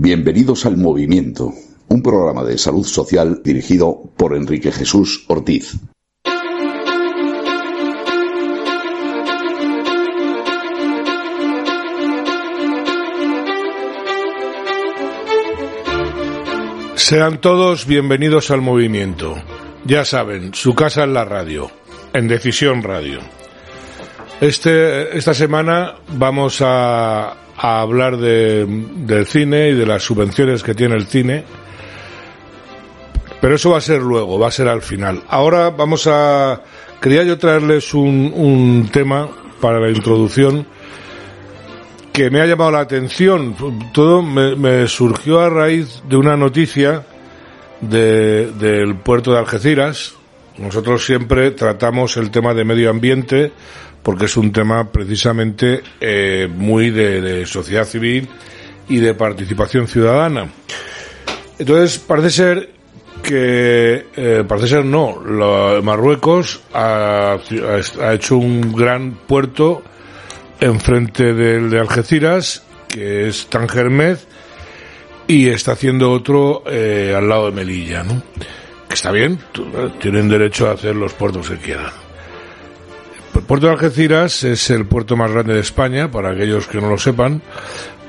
Bienvenidos al Movimiento, un programa de salud social dirigido por Enrique Jesús Ortiz. Sean todos bienvenidos al movimiento. Ya saben, su casa es la radio, en Decisión Radio. Este, esta semana vamos a, a hablar de, del cine y de las subvenciones que tiene el cine. Pero eso va a ser luego, va a ser al final. Ahora vamos a... Quería yo traerles un, un tema para la introducción que me ha llamado la atención. Todo me, me surgió a raíz de una noticia de, del puerto de Algeciras. Nosotros siempre tratamos el tema de medio ambiente porque es un tema precisamente eh, muy de, sociedad civil y de participación ciudadana. Entonces parece ser que eh, parece ser no, lo, Marruecos ha, ha, hecho un gran puerto enfrente del de Algeciras que es Tangermez y está haciendo otro eh, al lado de Melilla, ¿no? Que está bien, tienen derecho a hacer los puertos que quieran. El puerto de Algeciras es el puerto más grande de España, para aquellos que no lo sepan,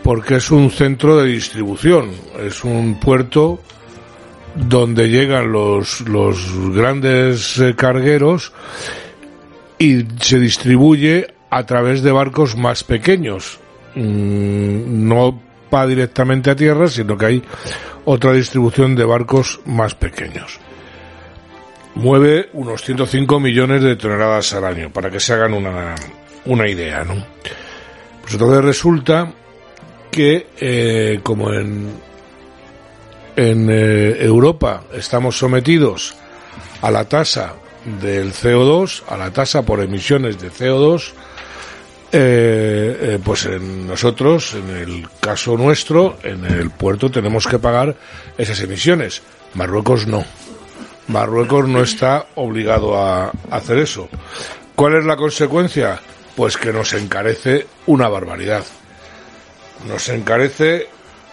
porque es un centro de distribución, es un puerto donde llegan los, los grandes eh, cargueros y se distribuye a través de barcos más pequeños. Mm, no va directamente a tierra, sino que hay otra distribución de barcos más pequeños. Mueve unos 105 millones de toneladas al año, para que se hagan una, una idea, ¿no? Pues entonces resulta que, eh, como en, en eh, Europa estamos sometidos a la tasa del CO2, a la tasa por emisiones de CO2, eh, eh, pues en nosotros, en el caso nuestro, en el puerto tenemos que pagar esas emisiones. Marruecos no. Marruecos no está obligado a hacer eso. ¿Cuál es la consecuencia? Pues que nos encarece una barbaridad. Nos encarece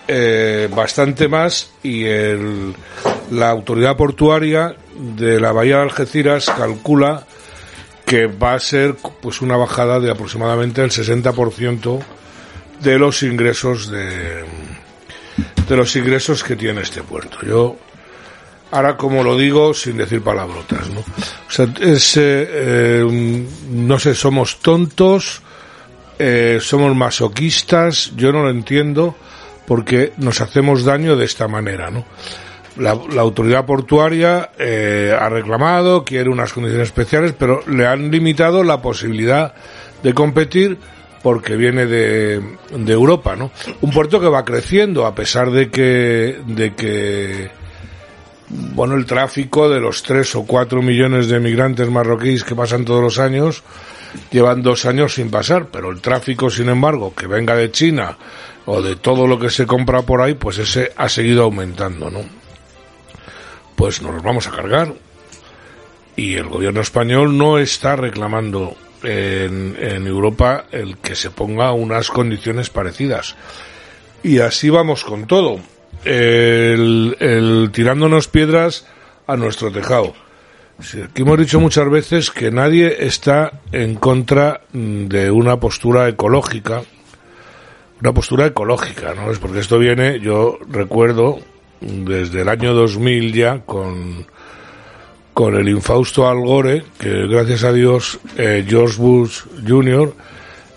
eh, bastante más y el, la autoridad portuaria de la bahía de Algeciras calcula que va a ser pues una bajada de aproximadamente el 60% de los ingresos de de los ingresos que tiene este puerto. Yo ahora como lo digo sin decir palabrotas, ¿no? O sea, es, eh, eh, no sé, somos tontos, eh, somos masoquistas, yo no lo entiendo porque nos hacemos daño de esta manera, ¿no? la, la, autoridad portuaria eh, ha reclamado, quiere unas condiciones especiales, pero le han limitado la posibilidad de competir porque viene de, de Europa, ¿no? Un puerto que va creciendo a pesar de que, de que, bueno, el tráfico de los tres o cuatro millones de migrantes marroquíes que pasan todos los años, llevan dos años sin pasar, pero el tráfico, sin embargo, que venga de China o de todo lo que se compra por ahí, pues ese ha seguido aumentando, ¿no? pues nos los vamos a cargar. Y el gobierno español no está reclamando en, en, Europa el que se ponga unas condiciones parecidas. Y así vamos con todo. El, tirándonos piedras a nuestro tejado. Aquí hemos dicho muchas veces que nadie está en contra de una postura ecológica. Una postura ecológica, ¿no? Es porque esto viene, yo recuerdo, desde el año 2000 ya con, con el infausto Al Gore, que gracias a Dios eh, George Bush Jr.,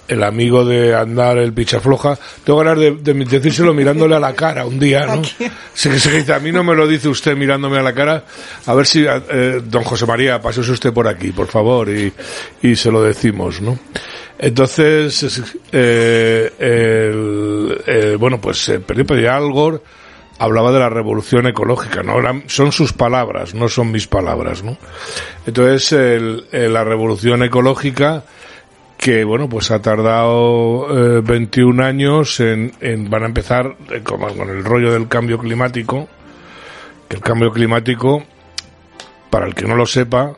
el amigo de andar el pichafloja, tengo ganas de, de, decírselo mirándole a la cara un día, ¿no? Se, se dice, a mí no me lo dice usted mirándome a la cara, a ver si, eh, don José María, pasese usted por aquí, por favor, y, y se lo decimos, ¿no? Entonces, eh, el, eh, bueno, pues eh, pedía Al Gore, hablaba de la revolución ecológica, ¿no? son sus palabras, no son mis palabras, ¿no? Entonces, el, el, la revolución ecológica, que, bueno, pues ha tardado eh, 21 años en, van a empezar eh, con, el rollo del cambio climático, que el cambio climático, para el que no lo sepa,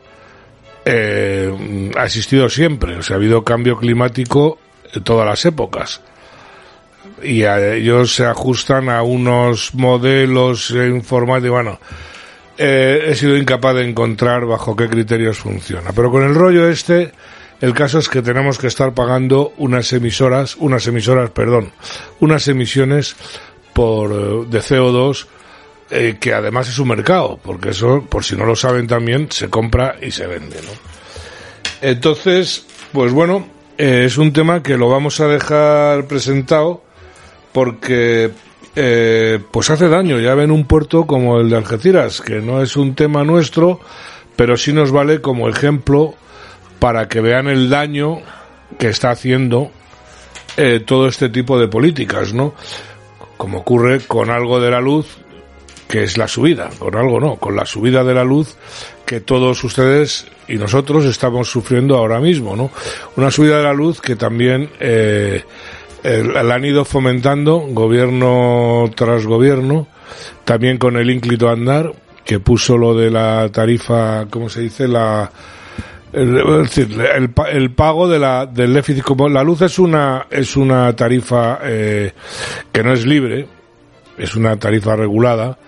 eh, ha existido siempre, o sea, ha habido cambio climático en todas las épocas y ellos se ajustan a unos modelos informáticos. Bueno, eh, he sido incapaz de encontrar bajo qué criterios funciona. Pero con el rollo este, el caso es que tenemos que estar pagando unas emisoras, unas emisoras, perdón, unas emisiones por eh, de CO2 eh, que además es un mercado, porque eso, por si no lo saben también, se compra y se vende. Entonces, pues bueno, eh, es un tema que lo vamos a dejar presentado porque pues hace daño. Ya ven un puerto como el de Algeciras, que no es un tema nuestro, pero sí nos vale como ejemplo para que vean el daño que está haciendo eh, todo este tipo de políticas, ¿no? Como ocurre con algo de la luz, que es la subida, con algo no, con la subida de la luz que todos ustedes y nosotros estamos sufriendo ahora mismo, ¿no? Una subida de la luz que también eh, la han ido fomentando gobierno tras gobierno, también con el ínclito andar, que puso lo de la tarifa, ¿cómo se dice? La, el, el, el, pago de la, del déficit, como la luz es una, es una tarifa eh, que no es libre, es una tarifa regulada,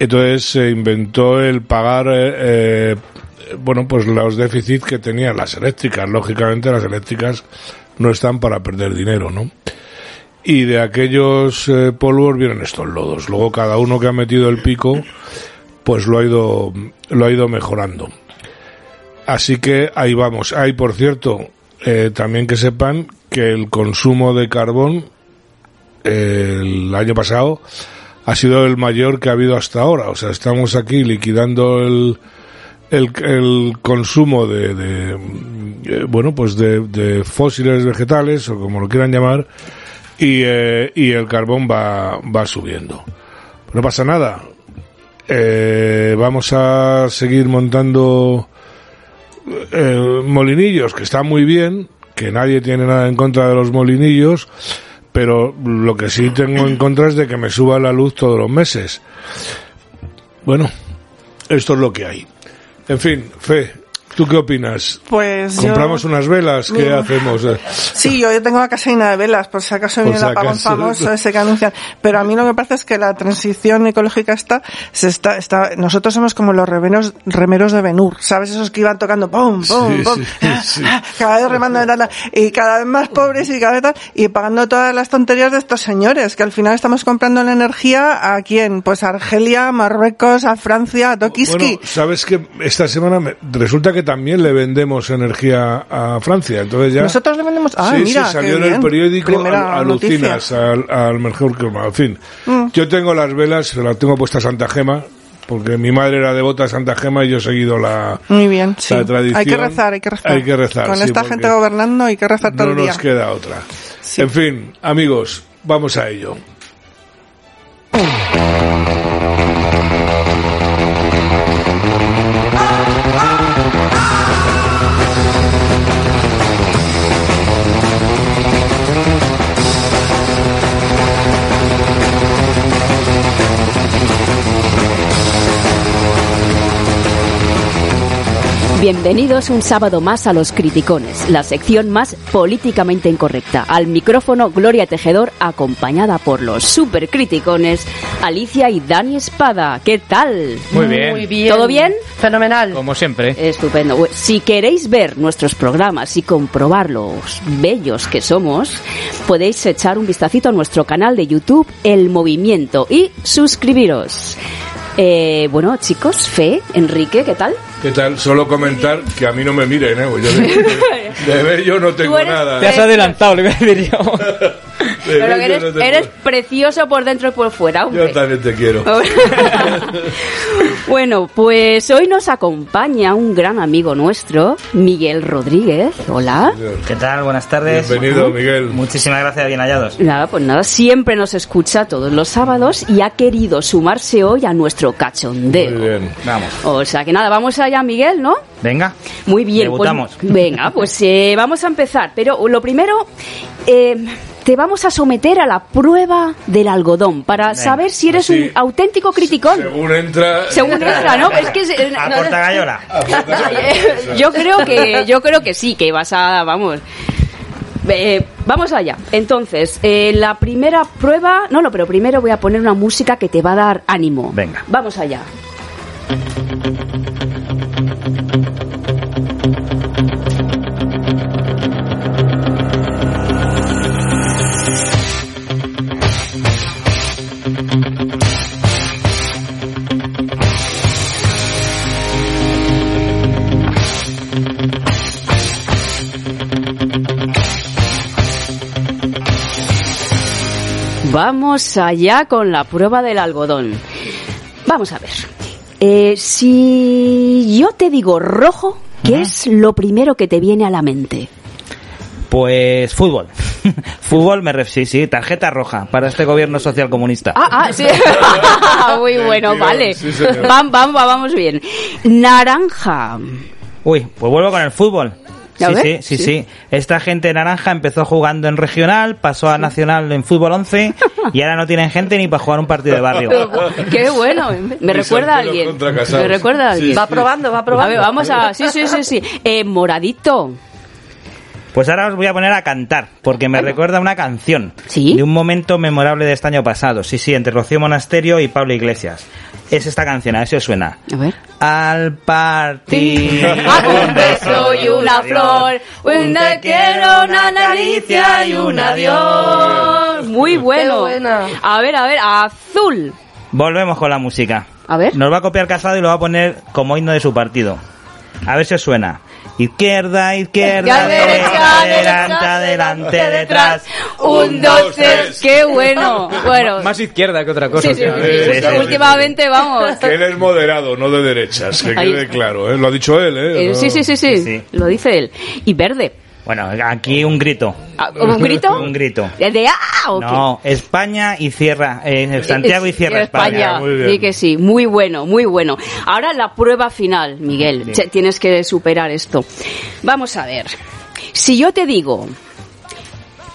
entonces se inventó el pagar, eh, eh, bueno, pues los déficits que tenían las eléctricas. Lógicamente las eléctricas no están para perder dinero, ¿no? Y de aquellos eh, polvos vienen estos lodos. Luego cada uno que ha metido el pico, pues lo ha ido, lo ha ido mejorando. Así que ahí vamos. Hay, por cierto, eh, también que sepan que el consumo de carbón el año pasado ha sido el mayor que ha habido hasta ahora. O sea, estamos aquí liquidando el, el, consumo de, de eh, bueno, pues de, de, fósiles vegetales o como lo quieran llamar y, eh, y el carbón va, va subiendo. No pasa nada. Vamos a seguir montando eh, molinillos, que está muy bien, que nadie tiene nada en contra de los molinillos, pero lo que sí tengo en contra es de que me suba la luz todos los meses. Bueno, esto es lo que hay. En fin, Fe, ¿Tú qué opinas? Pues ¿Compramos unas velas? ¿Qué hacemos? Sí, yo, yo tengo la casa llena de velas, por si acaso viene el apagón famoso ese que anuncian. Pero a mí lo que parece es que la transición ecológica está, se está, está, nosotros somos como los remeros, remeros de Benur, ¿sabes? Esos que iban tocando pum, pum, pum, cada vez remando y cada vez más pobres y cada vez tal, y pagando todas las tonterías de estos señores, que al final estamos comprando la energía a quién? Pues a Argelia, a Marruecos, a Francia, a Tokiski. Bueno, sabes que esta semana me- resulta que también le vendemos energía a Francia, entonces ya... Nosotros le vendemos, ah, sí, mira, sí, salió en el periódico, Primera al- alucinas al, al mejor que En fin, Mm. yo tengo las velas, las tengo puesta a Santa Gema, porque mi madre era devota a Santa Gema y yo he seguido la... Muy bien, sí. La tradición- hay que rezar, hay que rezar. Hay que rezar, Con sí, esta gente gobernando hay que rezar todo No el día. nos queda otra. Sí. En fin, amigos, vamos a ello. Bienvenidos un sábado más a Los Criticones, la sección más políticamente incorrecta. Al micrófono Gloria Tejedor, acompañada por los supercriticones Alicia y Dani Espada. ¿Qué tal? Muy bien. Muy bien. ¿Todo bien? Fenomenal. Como siempre. Estupendo. Bueno, Si queréis ver nuestros programas y comprobar los bellos que somos, podéis echar un vistacito a nuestro canal de YouTube El Movimiento y suscribiros. Eh, bueno, chicos, Fe, Enrique, ¿qué tal? ¿Qué tal? Solo comentar que a mí no me miren, ¿eh? Pues yo de, de- de ver yo no tengo eres- nada. Te has adelantado, le voy a decir yo. De Pero que eres, no eres precioso por dentro y por fuera, hombre. Yo también te quiero. bueno, pues hoy nos acompaña un gran amigo nuestro, Miguel Rodríguez. Hola. ¿Qué tal? Buenas tardes. Bienvenido, Miguel. Muchísimas gracias, bien hallados. Nada, pues nada, siempre nos escucha todos los sábados y ha querido sumarse hoy a nuestro cachondeo. Muy bien. Vamos. O sea que nada, vamos allá, Miguel, ¿no? Venga. Muy bien, Debutamos. pues venga, pues eh, vamos a empezar. Pero lo primero, eh, te vamos a someter a la prueba del algodón para saber si eres un auténtico criticón. Según entra... Según entra, ¿no? Es que A no- Portagayola. yo creo que yo creo que sí, que vas a vamos. Eh, Vamos allá. Entonces, eh, la primera prueba. No, no, pero primero voy a poner una música que te va a dar ánimo. Venga. Vamos allá. Vamos allá con la prueba del algodón. Vamos a ver. Eh, si yo te digo rojo, ¿qué es lo primero que te viene a la mente? Pues fútbol. fútbol me refiero, sí, sí, tarjeta roja para este gobierno social comunista. Ah, ah, sí. Muy bueno, vale. sí, señor. Vam- vam- vamos bien. Naranja. Uy, pues vuelvo con el fútbol. A Sí, sí, sí, sí. Esta gente naranja empezó jugando en regional, pasó a nacional en fútbol 11 y ahora no tienen gente ni para jugar un partido de barrio. Qué bueno. Me Y recuerda a alguien. Me recuerda a alguien. Va probando, va A probando. ver, vamos a. Sí, sí, sí, sí. Eh, moradito. Pues ahora os voy a poner a cantar, porque me recuerda una canción ¿Sí? de un momento memorable de este año pasado. Sí, sí, entre Rocío Monasterio y Pablo Iglesias. Es esta canción, a ver si os suena. A ver. Al partir. Ah, un beso y una flor, un te quiero, una caricia y un adiós. Muy bueno. A ver, a ver, azul. Volvemos con la música. A ver. Nos va a copiar Casado y lo va a poner como himno de su partido. A ver si os suena. Izquierda, izquierda, derecha, adelante, adelante, detrás. Un, dos, tres. Qué bueno. Bueno. Más izquierda que otra cosa. Sí, sí, sí, sí. últimamente vamos. Que él es moderado, no de derechas, que Ahí quede claro. ¿eh? Lo ha dicho él, ¿eh? Eh, sí, sí, Sí, sí. Lo dice él. Y verde. Bueno, aquí un grito. Ah, ¿Un grito? Un grito. ¿El de ah o qué? No, España y cierra. eh, Santiago y cierra España. Muy bien. Sí que sí, muy bueno, muy bueno. Ahora la prueba final, Miguel. Tienes que superar esto. Vamos a ver. Si yo te digo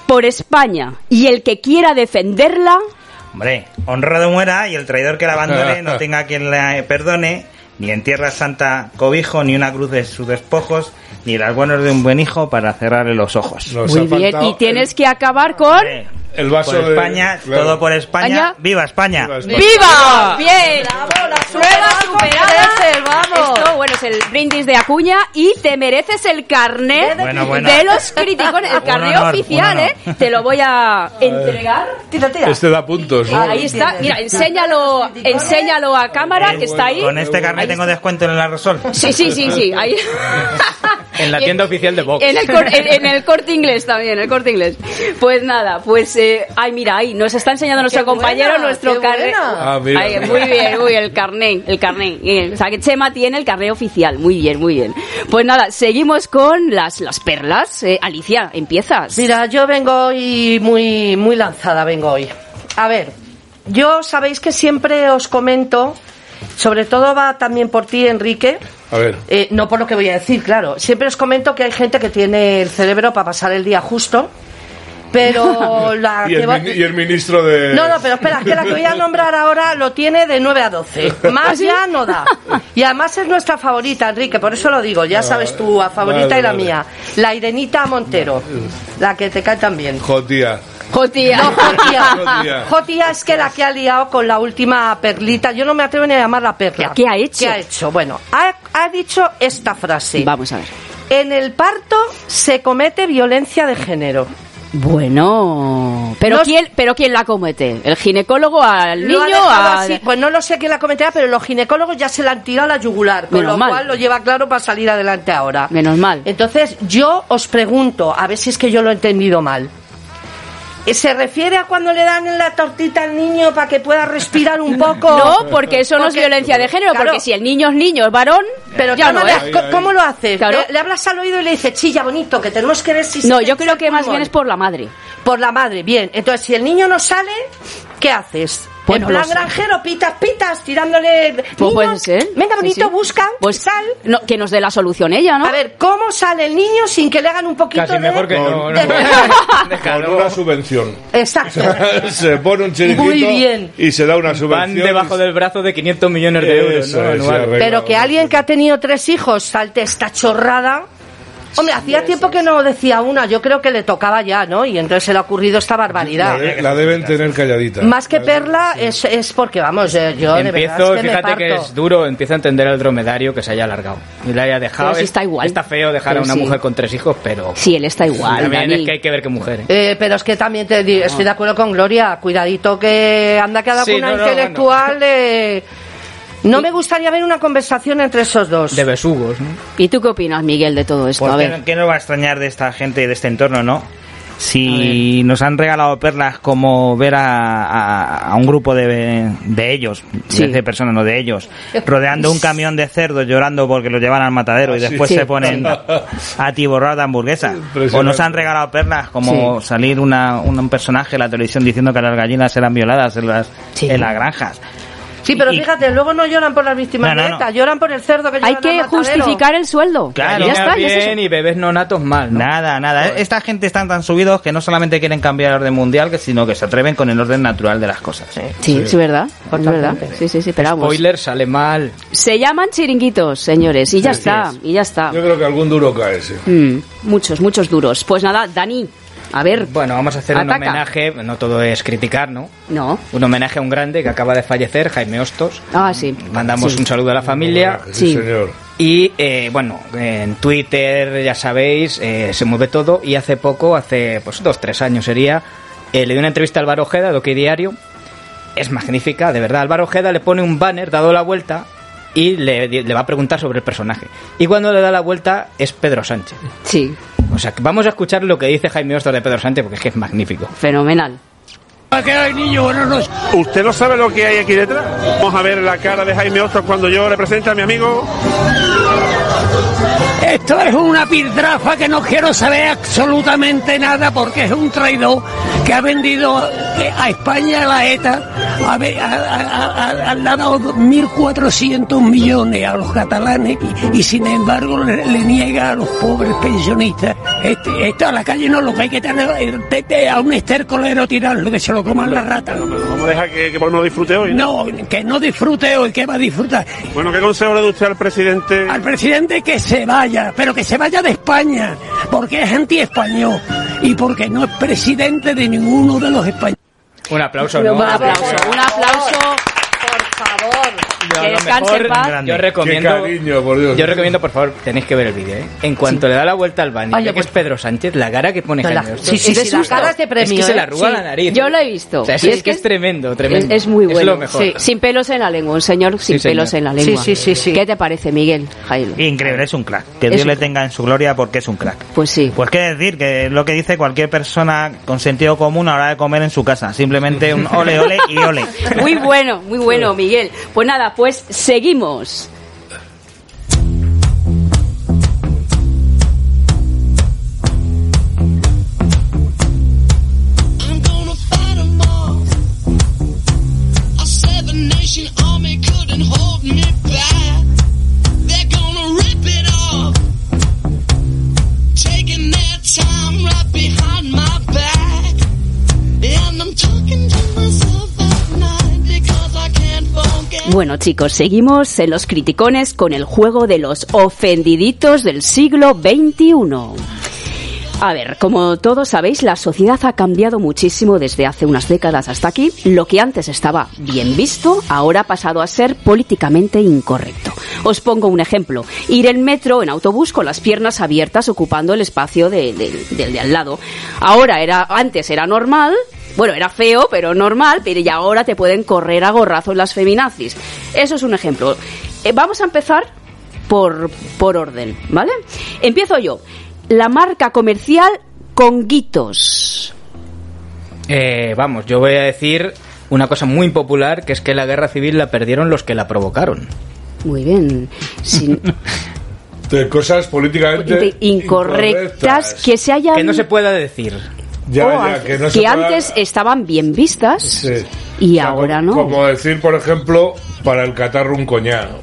por España y el que quiera defenderla, Hombre, honrado muera y el traidor que la abandone no tenga quien le perdone, ni en tierra santa cobijo, ni una cruz de sus despojos, ni las buenas de un buen hijo para cerrarle los ojos. Nos muy bien. Y tienes que acabar con el vaso por de- España, claro. todo por España. España. ¡Viva España! Viva España. ¡Viva! Bien. la Prueba superada. vamos. Esto, bueno, es el brindis de Acuña y te mereces el carnet Bueno, bueno. de los críticos, el carnet honor, oficial, ¿eh? Te lo voy a entregar. Tira, tira. Este da puntos, ¿no? Ahí está. Mira, enséñalo, enséñalo a cámara que está ahí. Con este carnet Ahí tengo descuento en el aerosol. Sí, sí, sí, sí. Ahí. En la tienda oficial de Vox. En el, cor- en- en el corte inglés también, el corte inglés. Pues nada, pues, eh, ay, mira, ahí nos está enseñando nuestro Qué buena, compañero nuestro carnet. Ah, muy bien, muy bien, el carnet, el carnet. Bien, O sea, que Chema tiene el carnet oficial. Muy bien, muy bien. Pues nada, seguimos con las, las perlas. Eh, Alicia, empiezas. Mira, yo vengo hoy muy, muy lanzada, vengo hoy. A ver, yo sabéis que siempre os comento, sobre todo va también por ti, Enrique, A ver. eh, no por lo que voy a decir, claro, siempre os comento que hay gente que tiene el cerebro para pasar el día justo, pero la Y que el, va- y el ministro de... No, no, pero espera, que la que voy a nombrar ahora lo tiene de 9 a 12. ¿Ah, Más ya no da. Y además es nuestra favorita, Enrique, por eso lo digo, ya sabes tú, a favorita vale, y la vale. mía. La Irenita Montero, la que te cae también. Jotía. Jotía. No, Jotía. Jotía. Jotía es que la que ha liado con la última perlita, yo no me atrevo ni a llamarla perla. ¿Qué ha hecho? ¿Qué ha hecho? Bueno, ha, ha dicho esta frase. Vamos a ver. En el parto se comete violencia de género. Bueno, pero quién, pero quién la comete, el ginecólogo al niño, a-. Pues no lo sé quién la cometerá, pero los ginecólogos ya se la han tirado a la yugular, con Menos lo mal. cual lo lleva claro para salir adelante ahora. menos mal. Entonces, yo os pregunto, a ver si es que yo lo he entendido mal. Eh, ¿Se refiere a cuando le dan la tortita al niño para que pueda respirar un poco? No, porque eso no es violencia de género, Claro. porque si el niño es niño, es varón, Pero ya no. ¿co- ¿cómo lo haces? Claro. Le, le hablas al oído y le dices, chilla bonito, que tenemos que ver si... No, yo creo que más pulmón". bien es por la madre. Por la madre, bien. Entonces, si el niño no sale, ¿qué haces? Pues en plan granjero, pitas, pitas, tirándole... Pues puede ser. Venga, Sí, bonito, sí. busca, Pues sal. no, que nos dé la solución ella, ¿no? A ver, ¿cómo sale el niño sin que le hagan un poquito Casi de... mejor que no. no. Con una subvención. Exacto. se pone un chiringuito Muy bien. y se da una Van subvención. debajo del brazo de 500 millones de euros. Pero que alguien que ha tenido tres hijos salte esta chorrada... Hombre, hacía tiempo que no decía una, yo creo que le tocaba ya, ¿no? Y entonces se le ha ocurrido esta barbaridad. La, de- la deben tener calladita. Más que perla es, es porque, vamos, eh, yo de Empiezo, verdad es que me fíjate que es duro, empiezo a entender el dromedario que se haya alargado. Y le haya dejado. Pero si Es- está igual. Está feo dejar Pero a una sí. mujer con tres hijos, pero. Sí, él está igual, También Dani. es que hay que ver qué mujer. ¿eh? Eh, pero es que también te estoy de acuerdo con Gloria. Cuidadito que anda que ha dado Sí, con una no, no, intelectual de... No me gustaría ver una conversación entre esos dos. De besugos, ¿no? ¿Y tú qué opinas, Miguel, de todo esto? Pues A ¿qué, ver. qué nos va a extrañar de esta gente y de este entorno, no? Si nos han regalado perlas como ver a, a- a un grupo de, de ellos, Sí. de personas, no de ellos, rodeando un camión de cerdos llorando porque los llevan al matadero y después Sí. se ponen a tiborrar de hamburguesa. O nos han regalado perlas como salir una, un, un personaje en la televisión diciendo que las gallinas eran violadas en las, Sí. en las granjas. Sí, pero Y- fíjate, luego no lloran por las víctimas No, no, de no. ETA, lloran por el cerdo que Hay que matadero. justificar el sueldo. Claro. ya está, es y bebés no natos mal, ¿no? Nada, nada. Esta gente están tan subidos que no solamente quieren cambiar el orden mundial, sino que se atreven con el orden natural de las cosas. Sí, es verdad. Es verdad. Sí, sí, sí, pero vamos. Spoiler sale mal. Se llaman chiringuitos, señores, y ya está, y ya está. Yo creo que algún duro cae, sí. Mm, muchos, muchos duros. Pues nada, Dani, a ver. Bueno, vamos a hacer un homenaje, no todo es criticar, ¿no? No. Un homenaje a un grande que acaba de fallecer, Jaime Hostos. Ah, sí. Mandamos Sí. un saludo a la familia. Sí, Sí. señor. Y eh, bueno, en Twitter, ya sabéis, eh, se mueve todo. Y hace poco, hace pues dos, tres años sería, eh, le dio una entrevista a Álvaro Ojeda, de OK Diario. Es magnífica, de verdad. Álvaro Ojeda le pone un banner dado la vuelta y le, le va a preguntar sobre el personaje. Y cuando le da la vuelta es Pedro Sánchez. Sí, O sea, que vamos a escuchar lo que dice Jaime Hostos de Pedro Sánchez porque es que es magnífico. fenomenal. ¿Usted no sabe lo que hay aquí detrás? Vamos a ver la cara de Jaime Hostos cuando yo le presente a mi amigo. Esto es una piltrafa que no quiero saber absolutamente nada porque es un traidor que ha vendido eh, a España la ETA, ha, ve- ha- ha- ha- ha dado 1.400 millones a los catalanes y, sin embargo le niega a los pobres pensionistas. Este, esto a la calle no lo que hay que tener eh, te- te- a un estercolero tirarlo que se lo coman las ratas. Vamos a dejar que, que por lo menos disfrute hoy. No, que no disfrute hoy, que va a disfrutar. Bueno, ¿qué consejo le da usted al presidente? al presidente que se vaya, pero que se vaya de España, porque es anti-español y porque no es presidente de ninguno de los españoles. Un aplauso, ¿no? Un aplauso, un aplauso. Que descanse en paz. Yo Qué recomiendo. cariño, por Dios. Yo recomiendo, por favor, tenéis que ver el vídeo, ¿eh? En cuanto le da la vuelta al baño, Oye, que pues- es Pedro Sánchez, la cara que pone No, la- sí, sí, Es de sí, es de premio, Es que se ¿eh? le arruga Sí, la nariz. Yo lo he visto. O sea, es, que es tremendo, tremendo. Es, es muy bueno. Es lo mejor. Sí, sin pelos en la lengua, un señor sin señor. pelos en la lengua. Sí, sí, sí. ¿Qué te parece, Miguel? Jaime? Increíble, es un crack. Que Dios le tenga en su gloria porque es un crack. Pues sí. Pues qué decir, que es lo que dice cualquier persona con sentido común a la hora de comer en su casa. Simplemente un ole, ole y ole. Muy bueno, muy bueno, Miguel. Pues nada, pues seguimos. I'm gonna Bueno, chicos, seguimos en los criticones con el juego de los ofendiditos del siglo XXI. A ver, como todos sabéis, la sociedad ha cambiado muchísimo desde hace unas décadas hasta aquí. Lo que antes estaba bien visto, ahora ha pasado a ser políticamente incorrecto. Os pongo un ejemplo. Ir en metro, en autobús, con las piernas abiertas ocupando el espacio de- de- del de al lado. Ahora era, antes era normal, bueno, era feo, pero normal, pero ya ahora te pueden correr a gorrazos las feminazis. Eso es un ejemplo. Eh, vamos a empezar por, por orden, ¿vale? Empiezo yo. La marca comercial Conguitos. Eh, vamos, yo voy a decir una cosa muy popular, que es que la guerra civil la perdieron los que la provocaron. Muy bien. Sin- De cosas políticamente de- incorrectas que se hayan... Que no se pueda decir. Ya, que no se pueda- antes estaban bien vistas Sí. y O sea, ahora como- no. Como decir, por ejemplo, para el catarro un coñado.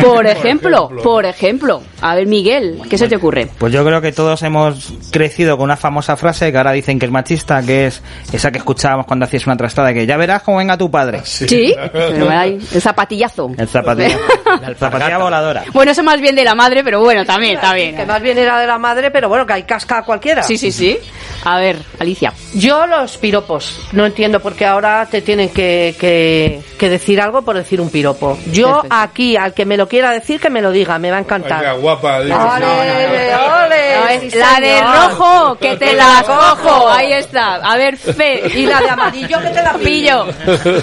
Por ejemplo, por ejemplo. A ver, Miguel, ¿qué se te ocurre? Pues yo creo que todos hemos crecido con una famosa frase que ahora dicen que es machista, que es esa que escuchábamos cuando hacías una trastada, que ya verás cómo venga tu padre. Sí, pero hay el zapatillazo. El zapatilla, la zapatilla voladora. Bueno, eso más bien de la madre, pero bueno, también, está bien. Que más bien era de la madre, pero bueno, que hay casca a cualquiera. Sí, sí, sí. A ver, Alicia. Yo los piropos. No entiendo por qué ahora te tienen que, que, que decir algo por decir un piropo. Yo Perfecto. aquí, al que me lo quiera decir, que me lo diga, me va a encantar. guapa. dice. ¡Ole, ole! No, es sí, la de rojo, que te la cojo. Ahí está. A ver, Fe. Y la de amarillo, que te la pillo.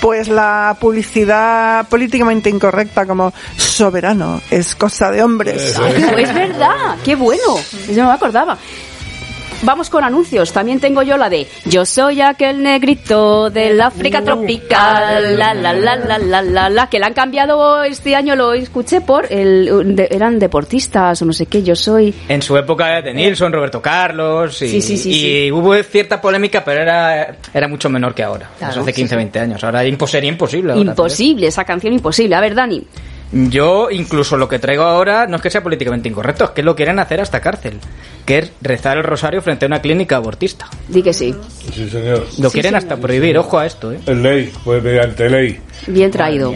Pues la publicidad políticamente incorrecta como soberano es cosa de hombres. Pues verdad, qué bueno. Yo no me acordaba. Vamos con anuncios. También tengo yo la de Yo soy aquel negrito del África tropical. La la la la la la la. Que la han cambiado este año, lo escuché por el. de- eran deportistas o no sé qué. Yo soy. En su época de Nilsson, Roberto Carlos y, Sí, sí, sí, y hubo cierta polémica, pero era, era mucho menor que ahora. Claro, hace sí, 15, 20 años. Ahora impos- sería imposible. ahora, Imposible, esa canción imposible. A ver, Dani. Yo, incluso lo que traigo ahora, no es que sea políticamente incorrecto, es que lo quieren hacer hasta cárcel. Que es rezar el rosario frente a una clínica abortista. Di que sí. Sí, señor. Lo quieren hasta prohibir, ojo a esto, ¿eh? Ley, pues mediante ley. Bien traído.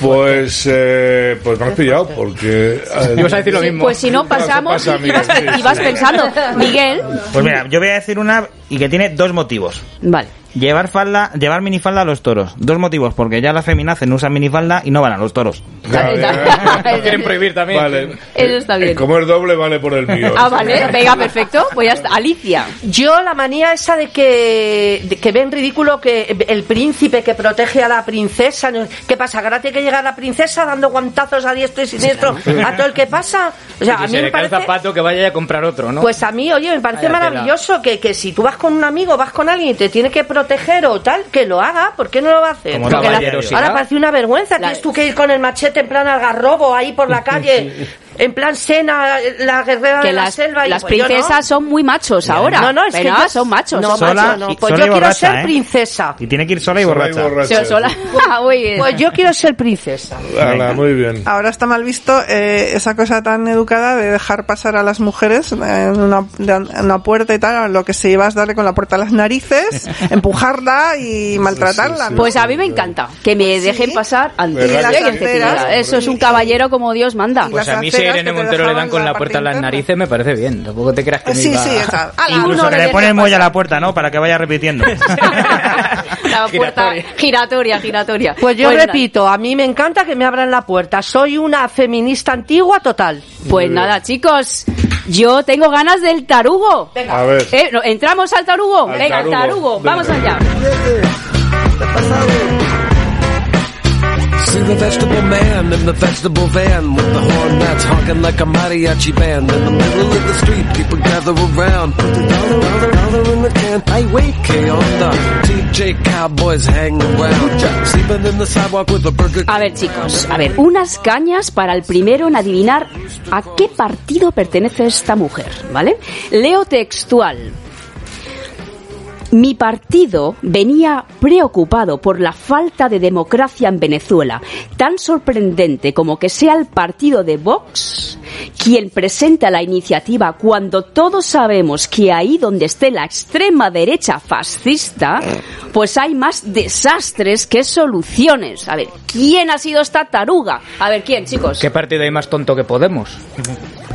Pues, eh, pues me has pillado porque... eh, Ibas a decir lo Sí, mismo. pues si no pasamos pasa, y Miguel, y vas sí. pensando, Miguel, Pues mira, yo voy a decir una y que tiene dos motivos. vale. Llevar falda, llevar minifalda a los toros. Dos motivos, porque ya las feminazes no usan minifalda y no van a los toros. Lo quieren prohibir también. Vale. Eso está bien. Como es doble, vale por el mío. Ah, vale, venga, perfecto. Pues ya está. Alicia. Yo la manía esa de que, de que ven ridículo que el príncipe que protege a la princesa. ¿Qué pasa? ¿Que ahora tiene que llegar la princesa dando guantazos a diestro y siniestro a todo el que pasa? O sea, Si a mí se me le cae el parece... zapato que vaya a comprar otro, ¿no? Pues a mí, oye, me parece maravilloso que, que si tú vas con un amigo, vas con alguien y te tiene que proteger o tal, que lo haga. ¿Por qué no lo va a hacer? Como la- ahora parece una vergüenza. La- Tienes tú que ir con el machete en plan algarrobo ahí por la calle, en plan Sena, la guerrera Que de la las, selva. y las pues no. princesas son muy machos ahora. No, no, es Pero que yo- son machos. No, Sola macho, no. y- Pues sola yo y quiero borracha, ser ¿eh? princesa. Y tiene que ir sola y Sola y borracha. Sí, sola. muy bien. Pues yo quiero ser princesa. Ala, muy bien. Ahora está mal visto eh, esa cosa tan educada de dejar pasar a las mujeres en una, de- en una puerta y tal. Lo que se lleva es darle con la puerta a las narices, empujarla y maltratarla. ¿no? Pues a mí me encanta que me dejen pasar antes. Eso es un caballero como Dios manda. Pues a mí si Irene que te Montero le dan con la puerta a las narices me parece bien. Tampoco te creas que me Sí, Ah, iba- sí, esa. ¡Hala, Incluso que le ponen molla a la puerta, ¿no? Para que vaya repitiendo. La puerta giratoria, giratoria. Pues yo repito, a mí me encanta que me abran la puerta. Soy una feminista antigua total. Pues nada, chicos, yo tengo ganas del tarugo. A ver. Eh, no, ¿Entramos al tarugo? Al Venga, tarugo. tarugo, vamos Venga. allá. See the vegetable man in the vegetable van with the horn that's honking like a mariachi band. In the middle of the street, people gather around. Put the dollar, dollar, dollar in the can. Ay, wait, ¿qué onda? TJ Cowboys hang around. Sleeping in the sidewalk with a burger. A ver, chicos, a ver, unas cañas para el primero en adivinar a qué partido pertenece esta mujer, ¿vale? Leo textual. Mi partido venía preocupado por la falta de democracia en Venezuela, tan sorprendente como que sea el partido de Vox quien presenta la iniciativa cuando todos sabemos que ahí donde esté la extrema derecha fascista, pues hay más desastres que soluciones. A ver, ¿quién ha sido esta taruga? A ver, ¿quién, chicos? ¿Qué partido hay más tonto que Podemos?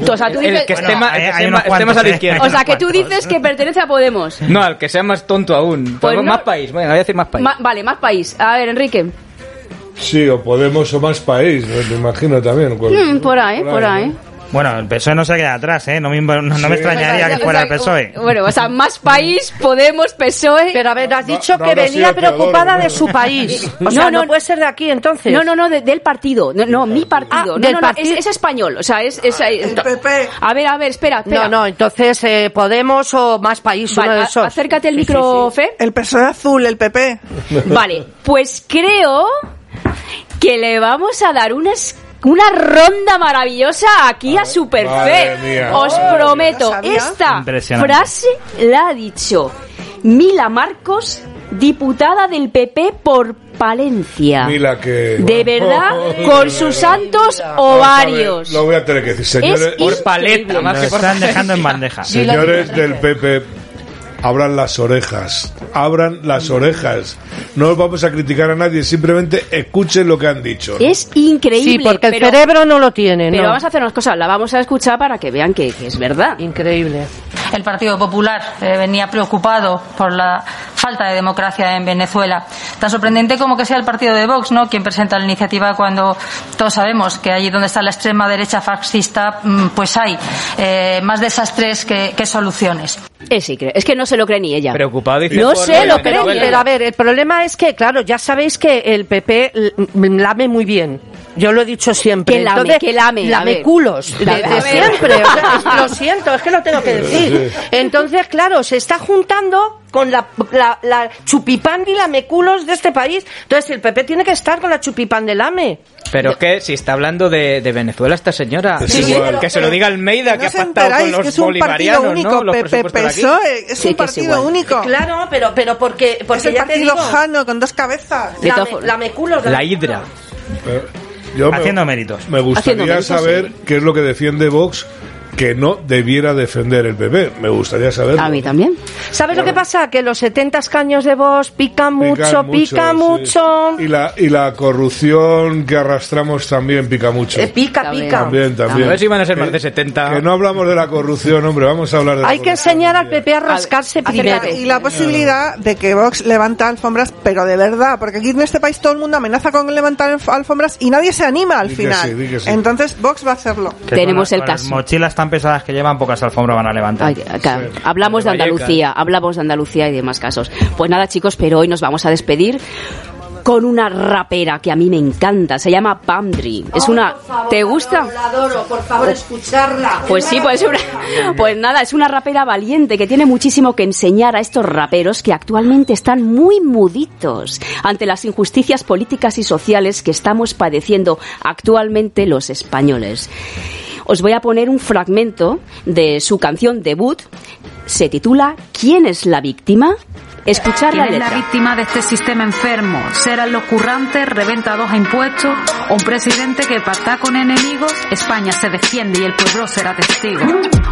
O sea, tú El dices, que esté Bueno, más, el hay- que hay esté unos más- esté más a la ¿eh? izquierda. o sea, que tú dices que pertenece a Podemos. No, al que sea más tonto aún. Pues no. más país. Bueno, voy a decir más país. Ma- vale, más país. A ver, Enrique. Sí, o Podemos o más país, me imagino también. Mm, por ahí, por ahí. ¿no? Bueno, el PSOE no se queda atrás, ¿eh? No me, no, no me Sí. extrañaría que O sea, fuera o el PSOE. Bueno, o sea, más país, Podemos, PSOE. Pero a ver, has dicho no que venía preocupada de su país. O No, sea, no. no, puede ser de aquí entonces. No, no, no, de- del partido. No, no, mi partido. Ah, no, del no, no, partido. es, es español. O sea, es. es- es- El PP. A ver, a ver, espera, espera. No, no, entonces eh, Podemos o más país, Vale, uno de esos. acércate el sí, micro, sí. Fe. El PSOE azul, el PP. Vale, pues creo que le vamos a dar una, es- una ronda maravillosa aquí a, Superfe. madre mía. Os prometo, esta frase la ha dicho Mila Marcos diputada del PP por Palencia. Mira que... De verdad, con sus santos ovarios. Lo voy a tener que decir, señores. Es Por paleta, más que por están dejando en bandeja. Señores del PP, abran las orejas, abran las orejas. No vamos a criticar a nadie, simplemente escuchen lo que han dicho. Es increíble. Sí, porque el pero- cerebro no lo tiene, Pero ¿no? vamos a hacer unas cosas, la vamos a escuchar para que vean que, que es verdad. Increíble. El Partido Popular eh, venía preocupado por la falta de democracia en Venezuela. Tan sorprendente como que sea el partido de Vox, ¿no? Quien presenta la iniciativa cuando todos sabemos que allí donde está la extrema derecha fascista, mm, pues hay eh, más desastres que, que soluciones. Es, incre- es que no se lo cree ni ella. Preocupado dice No sé, lo creo, pero a ver, el problema es que, claro, ya sabéis que el PP l- m- lame muy bien. Yo lo he dicho siempre. Que lame, Entonces, que lame, Lame culos, de, de siempre. o sea, es- lo siento, es que lo tengo que decir. Entonces, claro, se está juntando con la, la, la chupipandi lameculos de este país. Entonces, el PP tiene que estar con la chupipandi lame. Pero es que si está hablando de, de Venezuela esta señora, Sí, Sí, pero- que se lo diga Almeida, ¿No que ha pactado con los que es un partido bolivarianos, único, ¿no? Los de. PSOE? Es Sí, un es partido igual. único. Claro, pero, pero porque, porque es el ya te partido digo, Jano con dos cabezas. De todas lame, formas- lameculos, La lame- hidra. Yo me- Haciendo méritos. Me gustaría méritos, saber sí. qué es lo que defiende Vox que no debiera defender el PP. Me gustaría saberlo. A mí también. ¿Sabes lo que pasa? Que los 70 escaños de voz pican mucho, Pican pica sí. mucho. Y la, y la corrupción que arrastramos también pica mucho. Eh, pica, También. pica. También, también. A ver si van a ser más de 70. Que no hablamos de la corrupción, hombre, vamos a hablar de la Hay que enseñar al PP a rascarse primero. Y la posibilidad de que Vox levanta alfombras, pero de verdad, porque aquí en este país todo el mundo amenaza con levantar alf- alfombras y nadie se anima al Di que final. sí, di que sí. Entonces Vox va a hacerlo. Tenemos el caso. Las mochilas tan pesadas que llevan, pocas alfombras van a levantar. Ay, Hablamos de. Andalucía, hablamos de Andalucía y demás casos. Pues nada, chicos, pero hoy nos vamos a despedir con una rapera que a mí me encanta. Se llama Pamdri. Es una. ¿Te gusta? La adoro, por favor, escucharla. Pues sí, pues, una- pues nada, es una rapera valiente que tiene muchísimo que enseñar a estos raperos que actualmente están muy muditos ante las injusticias políticas y sociales que estamos padeciendo actualmente los españoles. Os voy a poner un fragmento de su canción debut. Se titula ¿Quién es la víctima? Escuchar la ¿Quién es la letra. víctima de este sistema enfermo? ¿Serán los currantes, reventados a impuestos? ¿O un presidente que pacta con enemigos? España se defiende y el pueblo será testigo.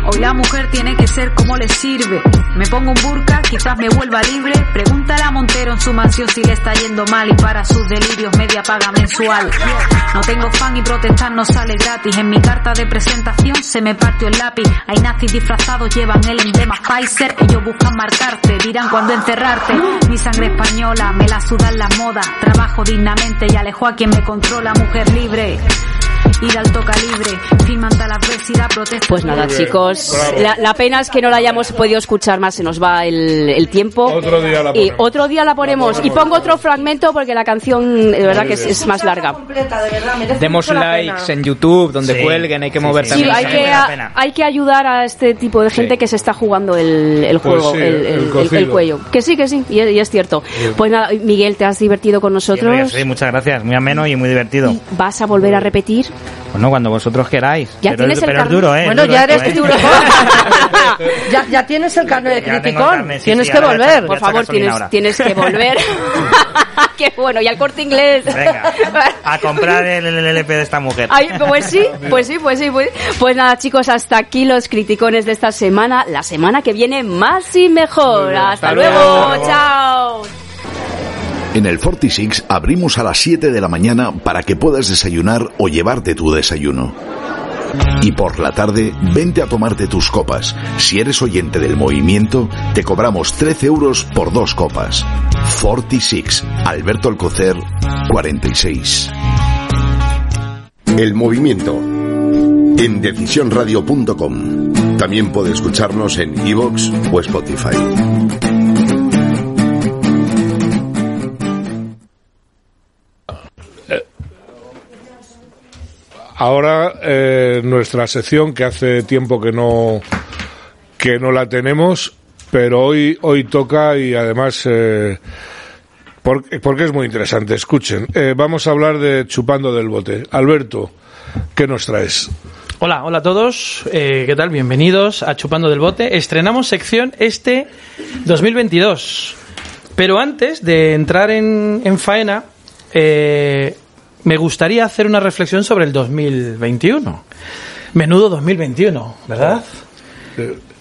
Hoy la mujer tiene que ser como le sirve. Me pongo un burka, quizás me vuelva libre. Pregúntale a Montero en su mansión si le está yendo mal y para sus delirios media paga mensual. No tengo fan y protestar no sale gratis. En mi carta de presentación se me partió el lápiz. Hay nazis disfrazados, llevan el emblema Pfizer. Ellos buscan marcarte, dirán cuándo Mi sangre española, me la sudan las modas. Trabajo dignamente y alejo a quien me controla, mujer libre. Y de alto calibre, firman tal adversidad, protesta. Pues nada, chicos, la, la pena es que no la hayamos podido escuchar más, se nos va el, el tiempo. Otro día la Y ponemos. otro día la ponemos. La Y pongo otro fragmento porque la canción, de verdad, que es, es más larga. Completa, de verdad, merece Demos la likes pena. en YouTube, donde Sí. cuelguen, hay que Sí, mover sí, Sí, también. hay vale que, la pena. hay que ayudar a este tipo de gente Sí. que se está jugando el, el Pues juego, sí, el, el el- el- cocido. el cuello. Que sí, que sí, y, es- y es cierto. Pues nada, Miguel, ¿te has divertido con nosotros? Sí, muchas gracias. Muy ameno y muy divertido. ¿Vas a volver a repetir? Bueno, cuando vosotros queráis. Ya pero tienes es, el pero es duro, ¿eh? Bueno, duro ya esto, eres ¿eh? duro. ya, ya tienes el carnet de criticón. carnet, sí, tienes sí, que volver. Por favor, tienes, tienes que volver. Qué bueno, y al corte inglés. Venga, a comprar el, el LP de esta mujer. Ay, pues sí, pues sí, pues sí. Pues, pues nada, chicos, hasta aquí los criticones de esta semana. La semana que viene más y mejor. Hasta, hasta luego. luego. chao. En el 46 abrimos a las 7 de la mañana para que puedas desayunar o llevarte tu desayuno. Y por la tarde, vente a tomarte tus copas. Si eres oyente del movimiento, te cobramos 13 euros por dos copas. 46, Alberto Alcocer, 46. El movimiento. En decisionradio.com. También puede escucharnos en iVoox o Spotify. Ahora eh, nuestra sección que hace tiempo que no que no la tenemos, pero hoy hoy toca y además eh, porque, es muy interesante. Escuchen, eh, vamos a hablar de chupando del bote. Alberto, ¿qué nos traes? Hola, hola a todos. Eh, ¿Qué tal? Bienvenidos a Chupando del Bote. Estrenamos sección este 2022. Pero antes de entrar en, en faena, eh, me gustaría hacer una reflexión sobre el 2021. Menudo 2021, ¿verdad?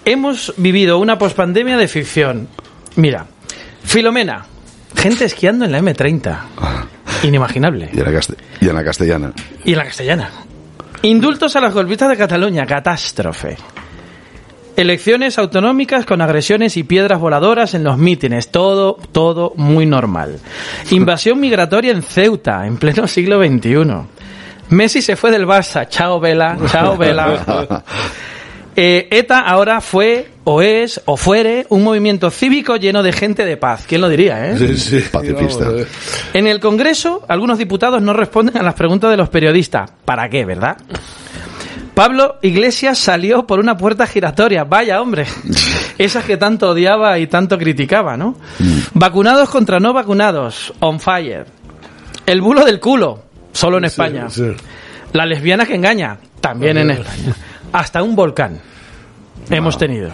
Hemos vivido una pospandemia de ficción. Mira, Filomena, gente esquiando en la M30. Inimaginable. Y en la, caste- y en la castellana. Y en la castellana. Indultos a las golpistas de Cataluña, catástrofe. Elecciones autonómicas con agresiones y piedras voladoras en los mítines, todo, todo muy normal. Invasión migratoria en Ceuta, en pleno siglo XXI. Messi se fue del Barça, chao Vela, chao Vela. Eh, ETA ahora fue, o es, o fuere, un movimiento cívico lleno de gente de paz. ¿Quién lo diría, eh? Sí, sí. Pacifista. Ver. En el Congreso, algunos diputados no responden a las preguntas de los periodistas. ¿Para qué, verdad? Pablo Iglesias salió por una puerta giratoria. Vaya, hombre. Esas que tanto odiaba y tanto criticaba, ¿no? Vacunados contra no vacunados. On fire. El bulo del culo. Solo en España. Sí. La lesbiana que engaña. También en España. Hasta un volcán. Hemos tenido.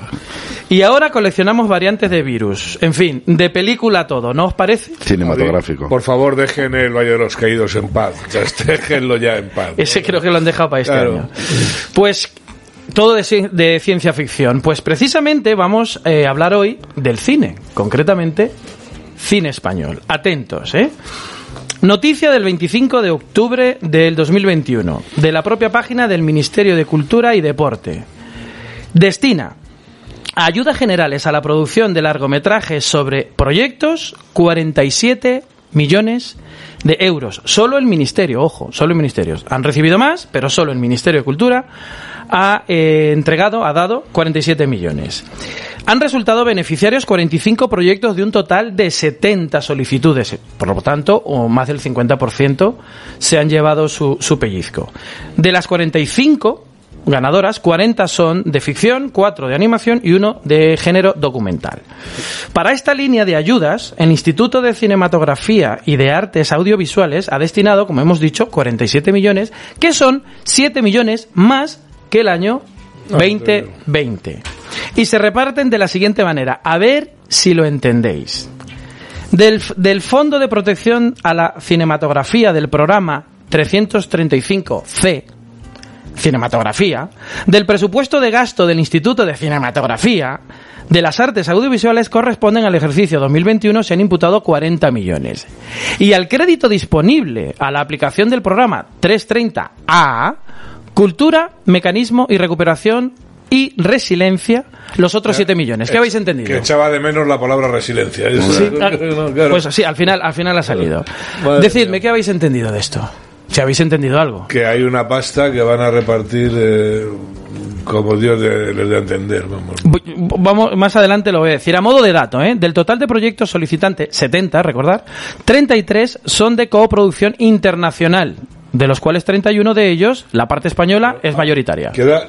Y ahora coleccionamos variantes de virus. En fin, de película todo, ¿no os parece? Cinematográfico. Por favor, dejen el Valle de los Caídos en paz. Déjenlo ya en paz. Ese creo que lo han dejado para este Claro. año. Pues todo de, ci- de ciencia ficción. Pues precisamente vamos eh, a hablar hoy del cine, concretamente cine español. Atentos, ¿eh? Noticia del 25 de octubre del 2021, de la propia página del Ministerio de Cultura y Deporte. Destina a ayudas generales a la producción de largometrajes sobre proyectos 47 millones de euros. Solo el Ministerio, ojo, solo el Ministerio. Han recibido más, pero solo el Ministerio de Cultura ha eh, entregado, ha dado 47 millones. Han resultado beneficiarios 45 proyectos de un total de 70 solicitudes. Por lo tanto, o más del 50% se han llevado su, su pellizco. De las 45 ganadoras, 40 son de ficción, 4 de animación y uno de género documental. Para esta línea de ayudas, el Instituto de Cinematografía y de Artes Audiovisuales ha destinado, como hemos dicho, 47 millones, que son 7 millones más que el año 2020. Y se reparten de la siguiente manera. A ver si lo entendéis. Del, del Fondo de Protección a la Cinematografía del programa 335C, cinematografía, del presupuesto de gasto del Instituto de Cinematografía, de las artes audiovisuales corresponden al ejercicio 2021 se han imputado 40 millones. Y al crédito disponible a la aplicación del programa 330A, Cultura, Mecanismo y Recuperación y Resiliencia, los otros 7 millones. ¿Qué habéis entendido? Que echaba de menos la palabra resiliencia. Eso. Sí, No, claro. Pues sí, al final, al final ha salido. Madre Decidme, ¿qué habéis entendido de esto? Si habéis entendido algo. Que hay una pasta que van a repartir eh, como Dios de- les de entender. Vamos. Vamos, más adelante lo voy a decir. A modo de dato, ¿eh? del total de proyectos solicitantes, 70, recordar, 33 son de coproducción internacional, de los cuales 31 de ellos, la parte española, es mayoritaria. Queda,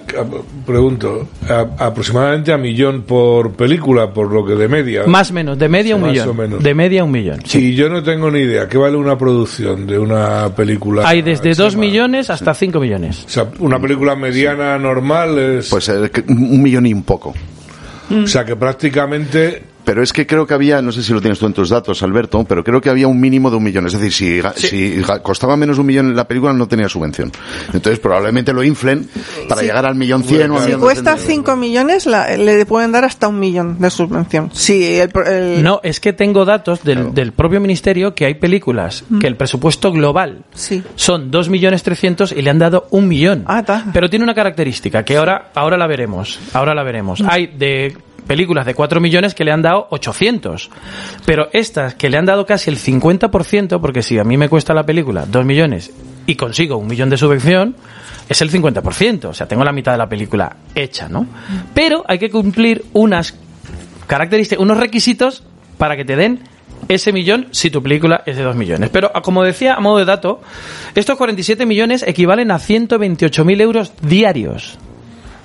pregunto, a- aproximadamente a millón por película, por lo que de media. Más o menos, de media un Más millón. o menos. De media un millón. Y yo no tengo ni idea. ¿Qué vale una producción de una película? Hay desde máxima? 2 millones hasta 5 millones. O sea, una película mediana normal es... Pues eh, que- un millón y un poco. O sea, que prácticamente... Pero es que creo que había, no sé si lo tienes tú en tus datos, Alberto, pero creo que había un mínimo de un millón. Es decir, si, costaba menos de un millón la película, no tenía subvención. Entonces, probablemente lo inflen para Sí. llegar al millón cien o al Si millón cuesta. 5 millones, la- le pueden dar hasta un millón de subvención. Sí, el, No, es que tengo datos del, del propio ministerio que hay películas Mm. que el presupuesto global Sí. son 2 millones 300 y le han dado un millón. Pero tiene una característica que ahora, ahora la veremos. Ahora la veremos. Hay de películas de 4 millones que le han dado 800. Pero estas que le han dado casi el 50%, porque si a mí me cuesta la película 2 millones y consigo un millón de subvención, es el 50%. O sea, tengo la mitad de la película hecha, ¿no? Pero hay que cumplir unas características, unos requisitos para que te den ese millón si tu película es de 2 millones. Pero como decía, a modo de dato, estos 47 millones equivalen a 128.000 euros diarios.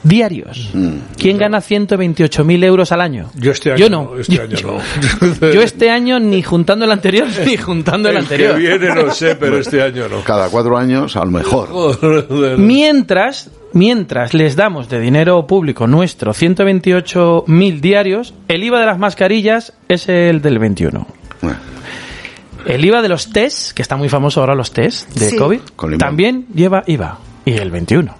Diarios. ¿Quién gana 128.000 euros al año? Yo este año Yo no. Este Yo- año no. Yo este año ni juntando el anterior ni juntando el, El anterior. que viene no sé, pero este año no. Cada cuatro años, a lo mejor. Mientras, mientras les damos de dinero público nuestro 128.000 diarios, el IVA de las mascarillas es el del 21. El IVA de los test, que está muy famoso ahora los test de Sí. COVID, también lleva IVA. Y el 21.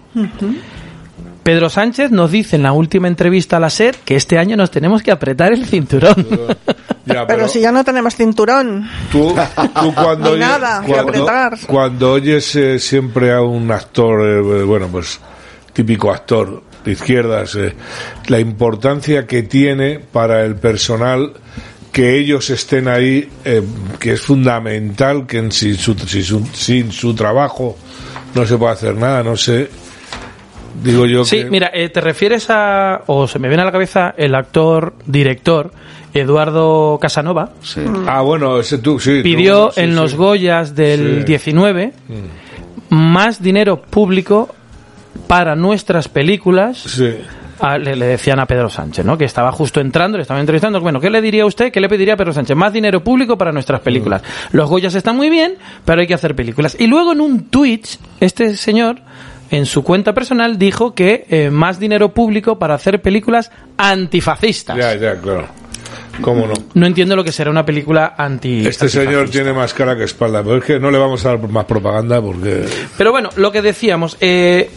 Pedro Sánchez nos dice en la última entrevista a la SER que este año nos tenemos que apretar el cinturón. Ya, Pero, si ya no tenemos cinturón. Tú, tú cuando, oyes- nada, que cuando, apretar. cuando oyes eh, siempre a un actor, eh, bueno, pues típico actor de izquierdas, eh, la importancia que tiene para el personal que ellos estén ahí, eh, que es fundamental, que en- sin, su, sin, su, sin su trabajo no se puede hacer nada, no sé. Digo yo Sí, que... mira, eh, te refieres a, o se me viene a la cabeza el actor, director, Eduardo Casanova, Ah, bueno, ese tú, sí. tú, pidió sí, en sí. los Goyas del Sí. 19 más dinero público para nuestras películas. Sí. a- le, le decían a Pedro Sánchez, ¿no? Que estaba justo entrando, le estaban entrevistando. Bueno, ¿qué le diría a usted? ¿Qué le pediría a Pedro Sánchez? Más dinero público para nuestras películas. Los Goyas están muy bien, pero hay que hacer películas. Y luego en un Twitch, este señor, en su cuenta personal, dijo que eh, más dinero público para hacer películas antifascistas. Ya, ya, claro. ¿Cómo no? No entiendo lo que será una película anti. Este señor tiene más cara que espalda, pero es que no le vamos a dar más propaganda porque... Pero bueno, lo que decíamos, eh,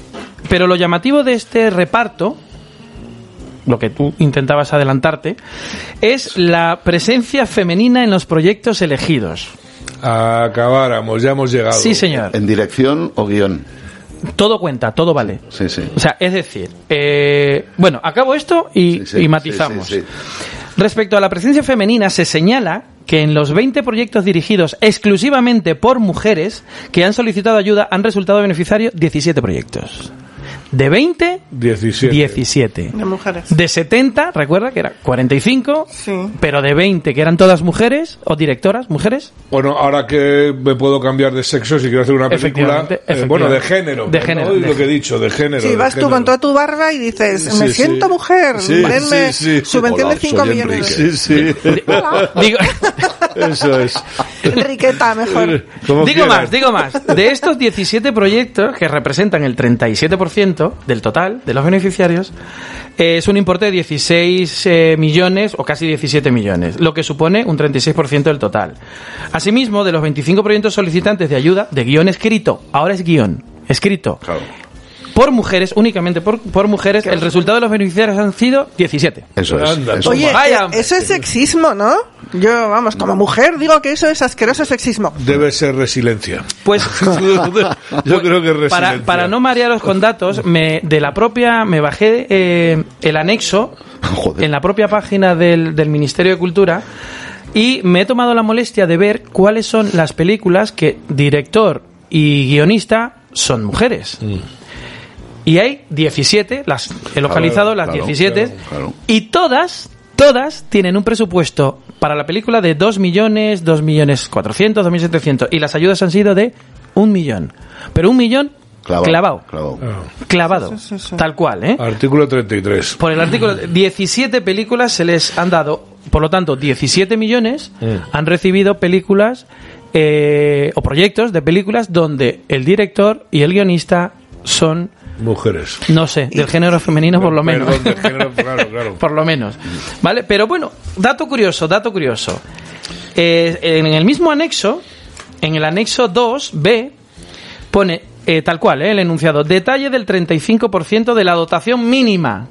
pero lo llamativo de este reparto, lo que tú intentabas adelantarte, es la presencia femenina en los proyectos elegidos. Acabáramos, ya hemos llegado. Sí, señor. ¿En dirección o guion? Todo cuenta, todo vale. Sí, sí. O sea, es decir, eh, bueno, acabo esto y, Sí, y matizamos. Respecto a la presencia femenina, se señala que en los 20 proyectos dirigidos exclusivamente por mujeres que han solicitado ayuda han resultado beneficiarios 17 proyectos. De 20, 17. 17. De mujeres. De 70, recuerda que era 45, Sí. pero de 20 que eran todas mujeres o directoras, mujeres. Bueno, ahora que me puedo cambiar de sexo, si quiero hacer una película... Efectivamente, eh, bueno, de género. De ¿no? género, Y de lo que he dicho, de género. Si de vas tú con toda tu barba y dices, me Sí, siento sí. mujer, Sí, denme sí, sí. subvención Hola, de 5 soy millones. Enrique. Sí, sí. Digo, Eso es. Enriqueta, mejor. Como digo quieras. más, digo más. De estos 17 proyectos, que representan el 37% del total de los beneficiarios, eh, es un importe de 16 eh, millones o casi 17 millones, lo que supone un 36% del total. Asimismo, de los 25 proyectos solicitantes de ayuda de guion escrito, ahora es guion escrito, por mujeres, únicamente por, por mujeres, el resultado de los beneficiarios han sido 17. Eso es. Eso Oye. Vaya, eh, eso es sexismo, ¿no? Yo, vamos, como mujer digo que eso es asqueroso sexismo. Debe ser resiliencia. Pues Yo creo que es resiliencia. para, para no marearos con datos, me, de la propia, me bajé eh, el anexo Joder. en la propia página del, del Ministerio de Cultura y me he tomado la molestia de ver cuáles son las películas que director y guionista son mujeres. Mm. Y hay 17, las he localizado Claro, las claro, 17, claro, claro. y todas, todas tienen un presupuesto para la película de 2 millones, 2 millones 400, 2 millones 700, y las ayudas han sido de un millón. Pero un millón Clavado. clavado, clavado. clavado, Sí, sí, sí. tal cual, ¿eh? Artículo 33. Por el artículo, 17 películas se les han dado, por lo tanto, 17 millones han recibido películas eh, o proyectos de películas donde el director y el guionista son, Mujeres. no sé, del género femenino por lo menos. Perdón, de género, claro, claro. por lo menos. ¿Vale? Pero bueno, dato curioso, dato curioso. Eh, en el mismo anexo, en el anexo 2b, pone eh, tal cual, eh, el enunciado, detalle del 35% de la dotación mínima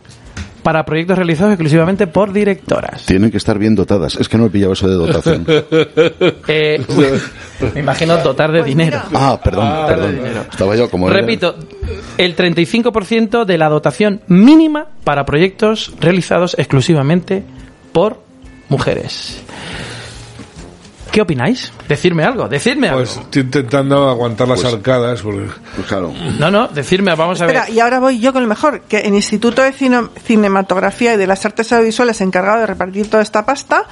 para proyectos realizados exclusivamente por directoras. Tienen que estar bien dotadas. Es que no he pillado eso de dotación. Eh, me imagino dotar de dinero. Ah, perdón, de perdón. Estaba yo como... Repito, el 35% de la dotación mínima para proyectos realizados exclusivamente por mujeres. ¿Qué opináis? Decirme algo, decidme algo. Pues estoy intentando aguantar las arcadas. Porque... Pues claro. No, no, decirme, vamos a ver. Espera, y ahora voy yo con el mejor, que el Instituto de Cine- Cinematografía y de las Artes Audiovisuales encargado de repartir toda esta pasta,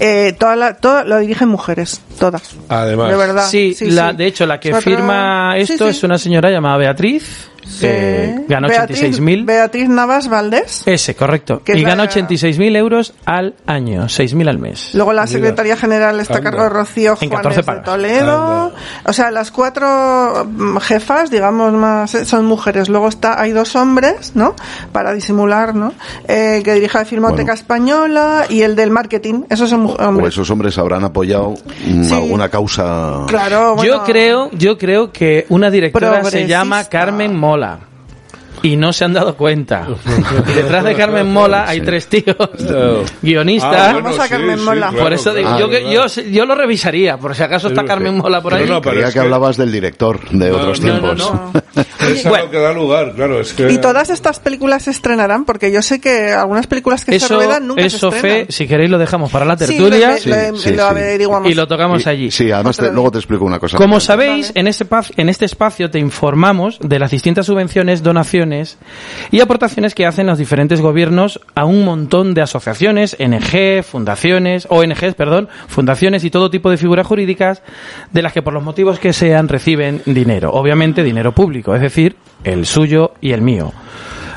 eh, toda la, todo lo dirigen mujeres, todas. Además. De verdad. Sí, sí, la, sí. de hecho, la que otra- firma Sí, esto sí. es una señora llamada Beatriz eh, ganó Beatriz, 86.000. Beatriz Navas Valdés. Ese, correcto. Que Y la- ganó 86.000 euros al año, 6.000 al mes. Luego la secretaria general está a Anda. cargo de Rocío En Juárez 14 de. Toledo. O sea, las cuatro mm, jefas, digamos más, eh, son mujeres. Luego está, hay dos hombres, ¿no? Para disimular, ¿no? Eh, que dirige la Filmoteca Española y el del marketing. Esos son mu- O hombres. esos hombres habrán apoyado mm, alguna causa. Claro, bueno. Yo creo, yo creo que una directora se llama Carmen Mola. Y no se han dado cuenta. Y detrás de Carmen Mola hay tres tíos guionistas. Ah, bueno, Vamos a Carmen sí, sí, Mola. por claro, eso digo, claro. yo, yo, yo lo revisaría, por si acaso está Carmen Mola por ahí. No, no, pero Creía es que, que- hablabas del director de otros no, no, tiempos. no. Es lo que da lugar, claro. Es que... Y todas estas películas se estrenarán, porque yo sé que algunas películas que se Eso, ruedan nunca eso se Fe, estrenan. si queréis lo dejamos para la Sí, tertulia lo- lo- lo- Sí, lo sí. y lo tocamos Y- allí. Sí, además te- luego te explico una cosa. Como sabéis, en este, pa- en este espacio te informamos de las distintas subvenciones, donaciones y aportaciones que hacen los diferentes gobiernos a un montón de asociaciones, NG, fundaciones, ONGs, perdón, fundaciones y todo tipo de figuras jurídicas de las que por los motivos que sean reciben dinero. Obviamente dinero público, es decir, el suyo y el mío.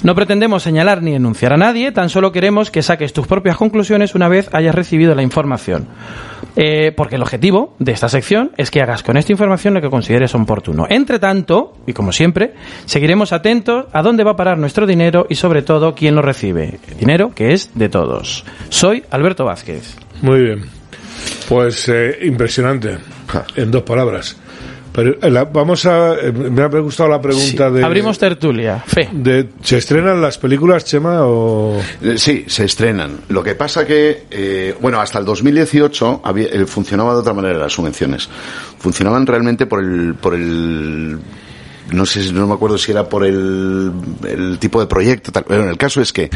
No pretendemos señalar ni denunciar a nadie, tan solo queremos que saques tus propias conclusiones una vez hayas recibido la información. Eh, porque el objetivo de esta sección es que hagas con esta información lo que consideres oportuno. Entre tanto, y como siempre, seguiremos atentos a dónde va a parar nuestro dinero y sobre todo quién lo recibe. Dinero que es de todos. Soy Alberto Vázquez. Muy bien. Pues eh, impresionante. En dos palabras. Pero eh, la- vamos a. eh, me ha gustado la pregunta de. Abrimos tertulia. Fe. de, ¿Se estrenan las películas, Chema? O... Eh, Sí, se estrenan. Lo que pasa que, eh, bueno, hasta el 2018 había, eh, funcionaba de otra manera las subvenciones. Funcionaban realmente por el, por el, no sé, si- no me acuerdo si era por el, el tipo de proyecto. Tal. Pero el caso es que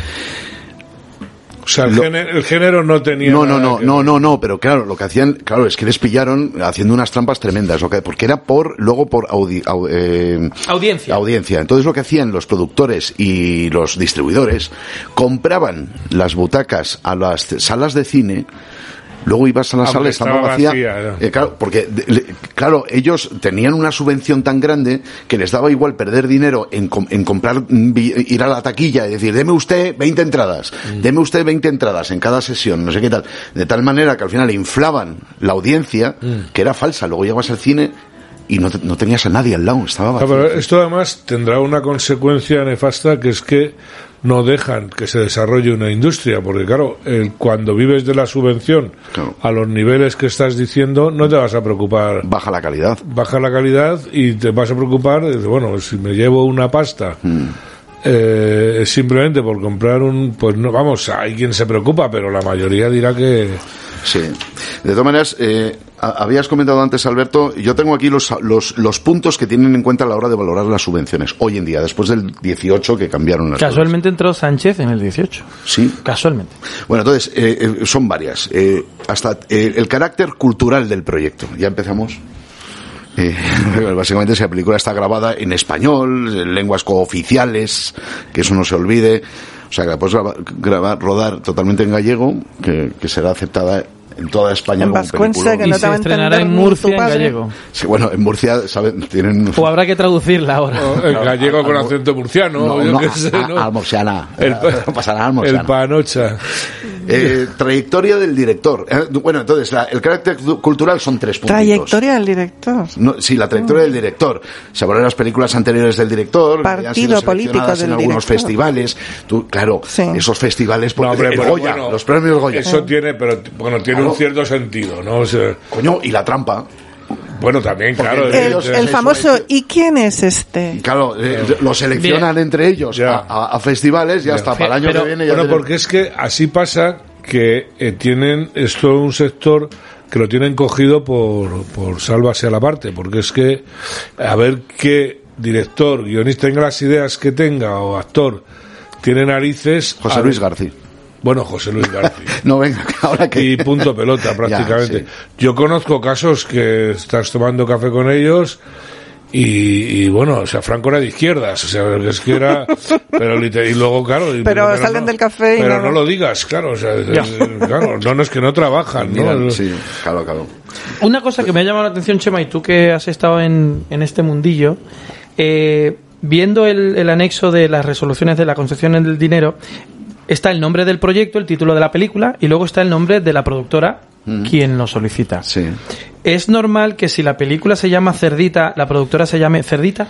O sea, el, Lo- género, el género no tenía. no, no, nada no, que- no, no, no, pero claro, lo que hacían, claro, es que les pillaron haciendo unas trampas tremendas, porque era por, luego por audi- au- eh, Audiencia. audiencia. Entonces lo que hacían los productores y los distribuidores, compraban las butacas a las salas de cine, luego ibas a la Aunque sala, estaba vacía, vacía, eh, claro, porque, le- claro, ellos tenían una subvención tan grande que les daba igual perder dinero en, com- en comprar, ir a la taquilla y decir, deme usted 20 entradas, Mm. deme usted 20 entradas en cada sesión, no sé qué tal. De tal manera que al final inflaban la audiencia, Mm. que era falsa. Luego llegabas al cine y no, no tenías a nadie al lado, estaba Ah, vacío. pero esto además tendrá una consecuencia nefasta que es que no dejan que se desarrolle una industria, porque claro, el- cuando vives de la subvención a los niveles que estás diciendo, no te vas a preocupar. Baja la calidad. Baja la calidad y te vas a preocupar, bueno, si me llevo una pasta. Hmm. eh, simplemente por comprar un pues no vamos hay quien se preocupa pero la mayoría dirá que Sí. De todas maneras, eh, habías comentado antes, Alberto, yo tengo aquí los, los, los puntos que tienen en cuenta a la hora de valorar las subvenciones. Hoy en día, después del 18 que cambiaron las cosas. Casualmente entró Sánchez en el 18. Sí. Casualmente. Bueno, entonces, eh, eh, son varias. Eh, hasta eh, el carácter cultural del proyecto. Ya empezamos. Eh, básicamente, si la película está grabada en español, en lenguas cooficiales, que eso no se olvide. O sea, que la puedes graba- grabar, rodar totalmente en gallego, que, que será aceptada en toda España En película. que no te va a estrenará entender en Murcia en gallego. Sí, bueno, en Murcia, ¿saben? Tienen... O habrá que traducirla ahora. el gallego con acento murciano No, yo no, qué sé, a- ¿no? almorciana. el, No pasa nada, almorciana. el panocha Eh, trayectoria del director. Eh, bueno, entonces, la- el carácter cu- cultural son tres puntos. Trayectoria del director. No, sí, la trayectoria del director. Se hablan las películas anteriores del director. Partido político del en algunos director. festivales. Tú, claro, esos festivales, porque No, hombre, el Goya, bueno, los premios Goya. Eso tiene, pero bueno, tiene Claro. Un cierto sentido, ¿no? O sea, Coño, y la trampa. bueno, también, claro. El, famoso ¿y quién es este? Claro, eh, lo seleccionan entre ellos a, a- a festivales y hasta para el año que viene ya bueno, tienen- porque es que así pasa que eh, tienen esto un sector que lo tienen cogido por, por sálvase a la parte, porque es que a ver qué director, guionista tenga las ideas que tenga o actor tiene narices. José a Luis García. Bueno, José Luis García. No, venga, ahora que... y punto pelota prácticamente. sí. Yo conozco casos que estás tomando café con ellos y, y, bueno, o sea, Franco era de izquierdas, o sea, es que era, pero y luego claro, y- Pero salen del café y pero no- no lo digas, claro, o sea, es- claro, no, no es que no trabajan, ¿no? Mira, sí, claro, claro. Una cosa que me ha llamado la atención, Chema, y tú que has estado en, en este mundillo, eh, viendo el, el anexo de las resoluciones de la concesión del dinero, está el nombre del proyecto, el título de la película, y luego está el nombre de la productora Mm. quien lo solicita. Sí. ¿Es normal que si la película se llama Cerdita, la productora se llame Cerdita?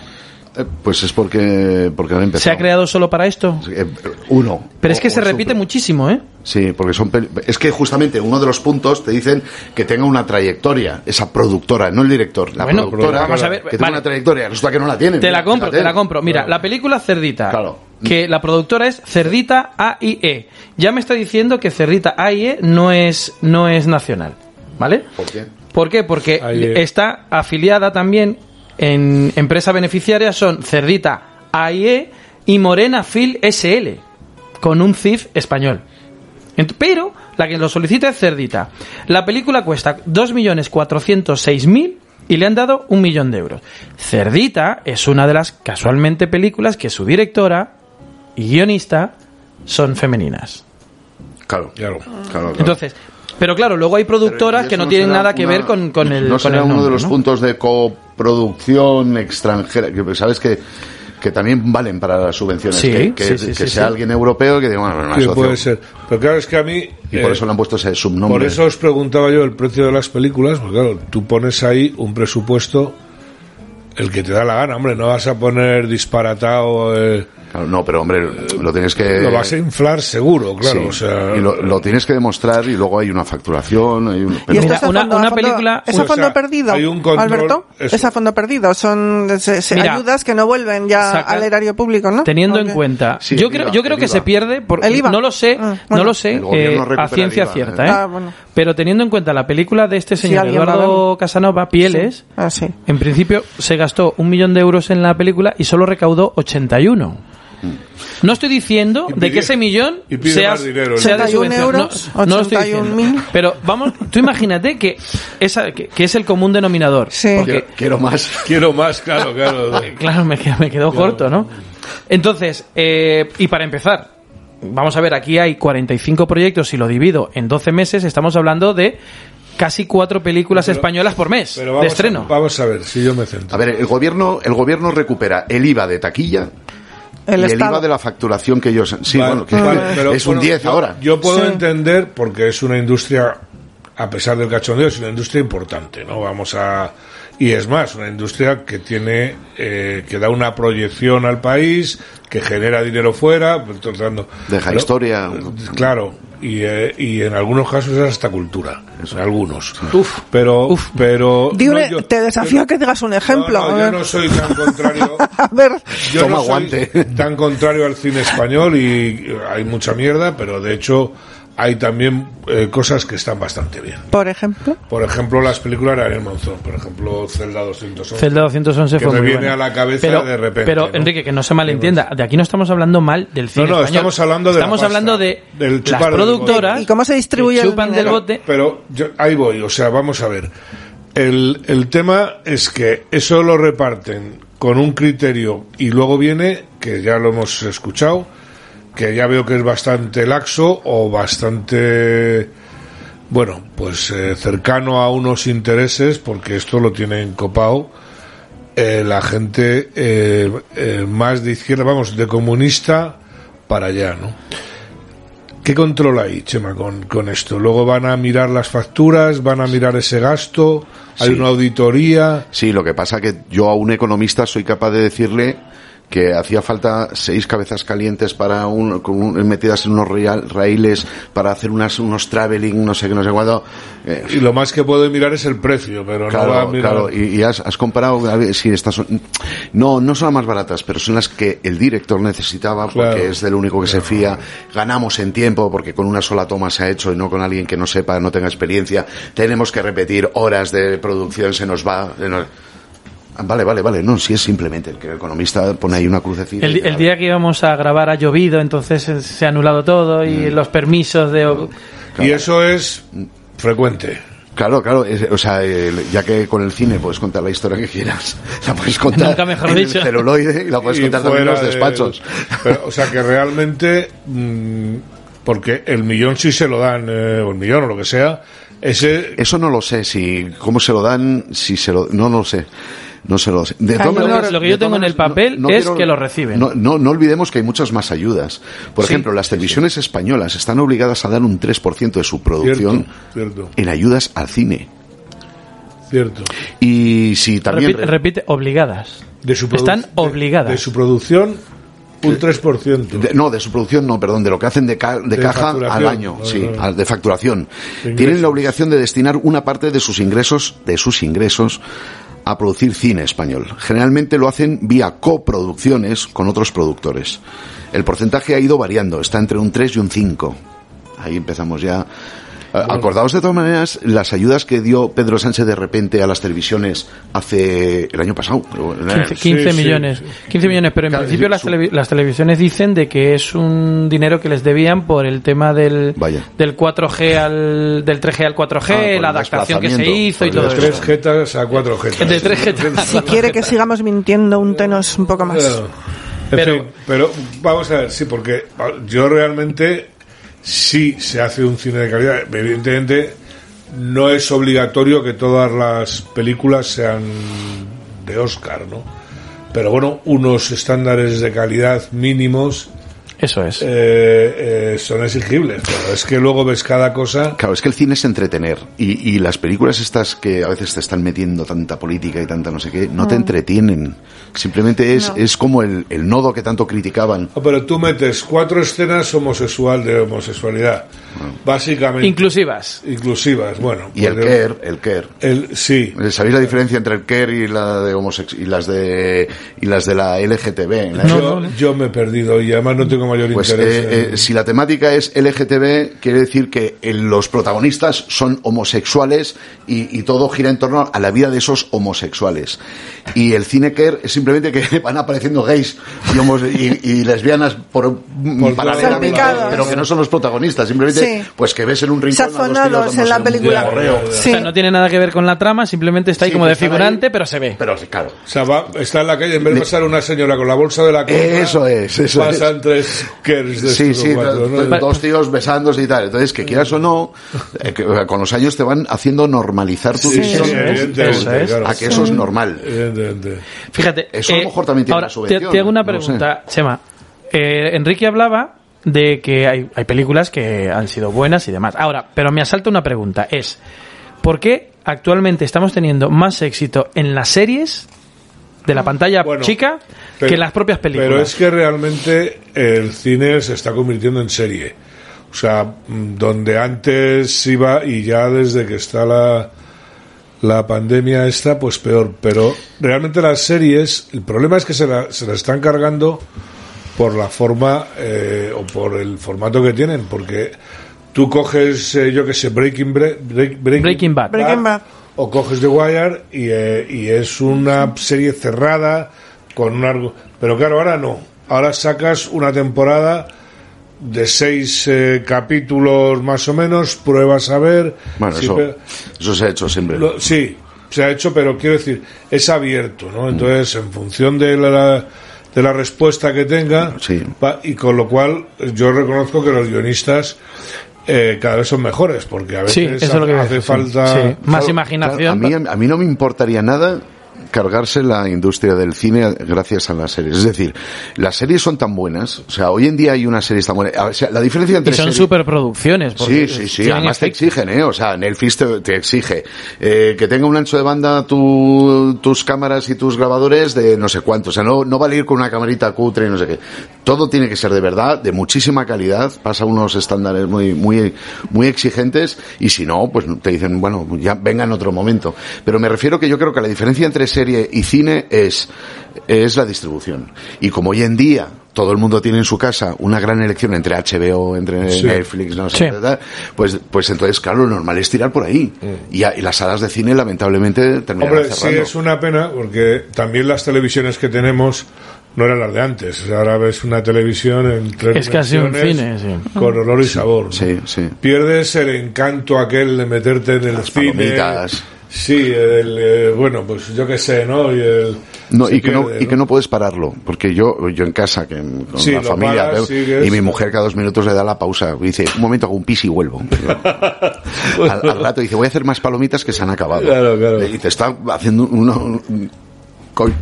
Eh, Pues es porque, porque han ¿Se ha creado solo para esto? Eh, Uno. Pero es que se repite muchísimo, ¿eh? Sí, porque son es que justamente uno de los puntos te dicen que tenga una trayectoria esa productora, no el director, la Bueno, productora vamos a ver, que tenga una trayectoria, resulta que no la tiene. Te la compro, fíjate. te la compro. Mira, la película Cerdita, Claro. Que la productora es Cerdita AIE. Ya me está diciendo que Cerdita AIE no es, no es nacional, ¿vale? ¿Por qué? ¿Por qué? Porque AIE. está afiliada también en empresa beneficiaria son Cerdita AIE y Morena Phil SL, con un CIF español. Pero la que lo solicita es Cerdita. La película cuesta 2.406.000 y le han dado un millón de euros. Cerdita es una de las casualmente películas que su directora y guionista son femeninas. Claro, Claro. claro, claro. Entonces, pero claro, luego hay productoras ¿Y que no tienen nada que una- ver con, con el No con será el uno de los ¿no? puntos de coproducción extranjera, que sabes que, que también valen para las subvenciones. Sí, que que- sí, sí, que sí, sea sí. alguien europeo que diga, bueno, una Sí, asociación. puede ser. Pero claro, es que a mí... Y por eh, eso le han puesto ese subnombre. Por eso os preguntaba yo el precio de las películas, porque claro, tú pones ahí un presupuesto el que te da la gana, hombre, no vas a poner disparatado, eh, Claro, no, pero hombre, lo tienes que... lo vas a inflar seguro, claro, Sí, o sea... y lo, lo tienes que demostrar y luego hay una facturación. Hay un, ¿Y pero- esto Mira, es a una- fondo, una a fondo- película- ¿Es a o fondo sea, perdido, hay un control- Alberto? eso. Es a fondo perdido. Son se- se- Mira, ayudas que no vuelven ya saca- al erario público, ¿no? Teniendo en cuenta, Sí, yo creo, IVA, yo creo que IVA. se pierde, por, El IVA. no lo sé, Ah, no lo sé eh, a ciencia cierta, ¿eh? ¿eh? Ah, bueno. pero teniendo en cuenta la película de este señor Eduardo. Casanova, Pieles, Ah, sí. en principio se gastó un millón de euros en la película y solo recaudó 81. No estoy diciendo de que ese millón sea, más dinero, sea de 81 subvención. euros, no, estoy 81 diciendo. mil. Pero vamos, tú imagínate que, esa, que, que es el común denominador. Sí. Porque Quiero, quiero más. Quiero más, claro, claro. Claro, me me quedó corto, ¿no? Entonces, eh, y para empezar, vamos a ver, aquí hay 45 proyectos, si lo divido en 12 meses, estamos hablando de casi cuatro películas Pero- españolas por mes Pero de estreno. A, vamos a ver, si yo me centro. A ver, el gobierno, el gobierno recupera el IVA de taquilla El y el. IVA de la facturación que ellos... Sí, Vale, bueno, que vale, pero, es un bueno, 10 yo- ahora. Yo puedo Sí. entender, porque es una industria, a pesar del cachondeo, es una industria importante, ¿no? Vamos a... Y es más, una industria que tiene, eh, que da una proyección al país, que genera dinero fuera, pues, tratando... Deja pero- historia. Claro, y, eh, y en algunos casos es hasta cultura, en algunos. Uf. Pero, pero... No, yo- te desafío a que digas un ejemplo. no, no, a yo no soy tan contrario... A ver, Yo Toma no soy guante. tan contrario al cine español y hay mucha mierda, pero de hecho hay también eh, cosas que están bastante bien. por ejemplo. Por ejemplo, las películas de Ariel Monzón, por ejemplo, Celda 211. Celda 211 que fue me muy viene buena. a la cabeza pero, de repente. Pero, ¿no? Enrique, que no se malentienda, de aquí no estamos hablando mal del cine No, no, español. estamos hablando de la Estamos pasta, hablando de del las chupar del productoras ¿Y cómo se distribuye que el chupan del bote. Pero yo, ahí voy, o sea, vamos a ver. El, el tema es que eso lo reparten con un criterio y luego viene, que ya lo hemos escuchado, que ya veo que es bastante laxo o bastante, bueno, pues eh, cercano a unos intereses, porque esto lo tienen copado eh, la gente eh, eh, más de izquierda, vamos, de comunista para allá, ¿no? ¿Qué control hay, Chema, con, con esto? Luego van a mirar las facturas, van a mirar ese gasto, hay Sí. una auditoría. Sí, lo que pasa que yo a un economista soy capaz de decirle que hacía falta seis cabezas calientes para un, con un- metidas en unos raíles para hacer unas, unos traveling, no sé qué, no sé cuándo. Eh, Y lo más que puede mirar es el precio, pero no va a Claro, mirar. claro, y, y has, has comparado, a ver, si estas son, no, no son las más baratas, pero son las que el director necesitaba porque Claro. es del único que se fía, ganamos en tiempo porque con una sola toma se ha hecho y no con alguien que no sepa, no tenga experiencia, tenemos que repetir horas de producción, se nos va, se nos- Ah, Vale, vale, vale, no, si es simplemente el que el economista pone ahí una crucecita. El, el día que íbamos a grabar ha llovido, entonces eh, se ha anulado todo y Mm. los permisos de... Y eso es frecuente. Claro, claro, es- o sea, el- ya que con el cine puedes contar la historia que quieras, la puedes contar Nunca mejor en dicho. el celuloide y la puedes Y contar también en los despachos. pero, o sea que realmente, mm, porque el millón si se lo dan, eh, o el millón o lo que sea, ese Eso no lo sé, si cómo se lo dan, si se lo no, no lo sé. No se lo sé. De Lo que- lo que yo tengo en el papel no es quiero- que lo reciben. No, no, no olvidemos que hay muchas más ayudas. Por Sí, ejemplo, las televisiones españolas están obligadas a dar un 3% de su producción Cierto, cierto, en ayudas al cine. cierto. Y si también... repite, repite, obligadas. De su Están de- obligadas. De su producción, un 3%. De- no, de su producción no, perdón, de lo que hacen de, ca- de De caja al año, Vale, sí, vale. de facturación. Tienen la obligación de destinar una parte de sus ingresos, de sus ingresos, a producir cine español. Generalmente lo hacen vía coproducciones con otros productores. El porcentaje ha ido variando, está entre un 3 y un 5. Ahí empezamos ya. Eh, Acordaos de todas maneras las ayudas que dio Pedro Sánchez de repente a las televisiones hace el año pasado. 15, 15 millones. 15 millones, pero en Claro, principio sí, las, su- televi- las televisiones dicen de que es un dinero que les debían por el tema del, del 4G al del 3G al 4G, Ah, la adaptación que se hizo y todo de eso. tres jetas a cuatro jetas. De tres jetas. Si quiere que sigamos mintiendo, úntenos un poco más. Claro. En Pero- fin, pero vamos a ver, sí, porque yo realmente sí se hace un cine de calidad. Evidentemente no es obligatorio que todas las películas sean de Oscar, ¿no? Pero bueno, unos estándares de calidad mínimos Eso es. eh, eh, son exigibles. Pero es que luego ves cada cosa. Claro, es que el cine es entretener y, y las películas estas que a veces te están metiendo tanta política y tanta no sé qué, no te Mm. entretienen. Simplemente es, No. es como el, el nodo que tanto criticaban. Oh, pero tú metes cuatro escenas homosexual de homosexualidad, básicamente. Inclusivas. Inclusivas, bueno. Y el pues, care, el care. El, sí. ¿Sabéis la diferencia entre el care y la de homosex y las de y las de la LGTB? La- yo, yo me he perdido y además no tengo mayor Pues interés. eh, en- eh, si la temática es LGTB, quiere decir que eh, los protagonistas son homosexuales y, y todo gira en torno a la vida de esos homosexuales. Y el cine care es simplemente que van apareciendo gays y, homos- y- y lesbianas por, Por paralelamente, pero que no son los protagonistas. Simplemente, Sí. pues que ves en un rincón a dos en la película. correo. O sea, no tiene nada que ver con la trama, simplemente está ahí Sí, como de figurante, pero se ve. Pero claro. O sea, va- está en la calle, en vez de pasar una señora con la bolsa de la compra, Eso es, eso pasan tres de Sí, sí, do- dos tíos besándose y tal. Entonces, que quieras o no, eh, que, con los años te van haciendo normalizar tu Sí, visión es, claro. a que eso es normal. Fíjate, Eso a lo eh, mejor también tiene ahora, una subvención. Te, te hago una no lo sé. pregunta, Chema. Eh, Enrique hablaba de que hay, hay películas que han sido buenas y demás. Ahora, pero me asalta una pregunta, es ¿por qué actualmente estamos teniendo más éxito en las series de la pantalla Bueno, chica pero- que las propias películas? Pero es que realmente el cine se está convirtiendo en serie. O sea, mm, donde antes iba y ya desde que está la, la pandemia esta, pues peor. Pero realmente las series, el problema es que se la, se la están cargando por la forma eh, o por el formato que tienen, porque tú coges, eh, yo que sé, Breaking, Bre- Break- Breaking, Breaking Bad. Breaking Bad. O coges The Wire y, eh, y es una serie cerrada con un algo pero claro ahora no. Ahora sacas una temporada de seis eh, capítulos más o menos pruebas a ver Bueno, Sí, eso, se ha hecho siempre. lo- sí se ha hecho pero quiero decir es abierto no entonces en función de la de la respuesta que tenga y con lo cual yo reconozco que los guionistas eh, cada vez son mejores porque a veces Sí, eso es lo que iba a hace falta Sí. Más Claro, imaginación. claro, a, mí, a mí no me importaría nada cargarse la industria del cine gracias a las series. Es decir, las series son tan buenas. O sea, hoy en día hay una serie tan buena. O sea, la diferencia entre y son series- superproducciones. porque Sí, sí, sí. Además te exigen, ¿eh? O sea, Netflix te, te exige eh, que tenga un ancho de banda tu- tus cámaras y tus grabadores de no sé cuánto. O sea, no, no vale ir con una camarita cutre y no sé qué. Todo tiene que ser de verdad, de muchísima calidad. Pasa unos estándares muy, muy, muy exigentes y si no, pues te dicen, bueno, ya venga en otro momento. Pero me refiero que yo creo que la diferencia entre serie y cine es, es la distribución. Y como hoy en día todo el mundo tiene en su casa una gran elección entre HBO, entre Sí. Netflix, no sé, Sí. pues, pues entonces, claro, lo normal es tirar por ahí. Y, a- y las salas de cine, lamentablemente, terminan Hombre, sí cerrando. es una pena porque también las televisiones que tenemos no eran las de antes. Ahora ves una televisión en tres Es casi un cine, sí. con olor y sabor. ¿no? Sí, sí. Pierdes el encanto aquel de meterte en el Las cine. palomitas. Sí, el, eh, bueno, pues yo qué sé, ¿no? Y, el, No, y, que no, y que no puedes pararlo, porque yo, yo en casa, que con Sí, la familia, paras, veo- y mi mujer cada dos minutos le da la pausa, y dice, un momento hago un pis y vuelvo. al, al rato dice, voy a hacer más palomitas que se han acabado. Claro, claro. Y te está haciendo uno,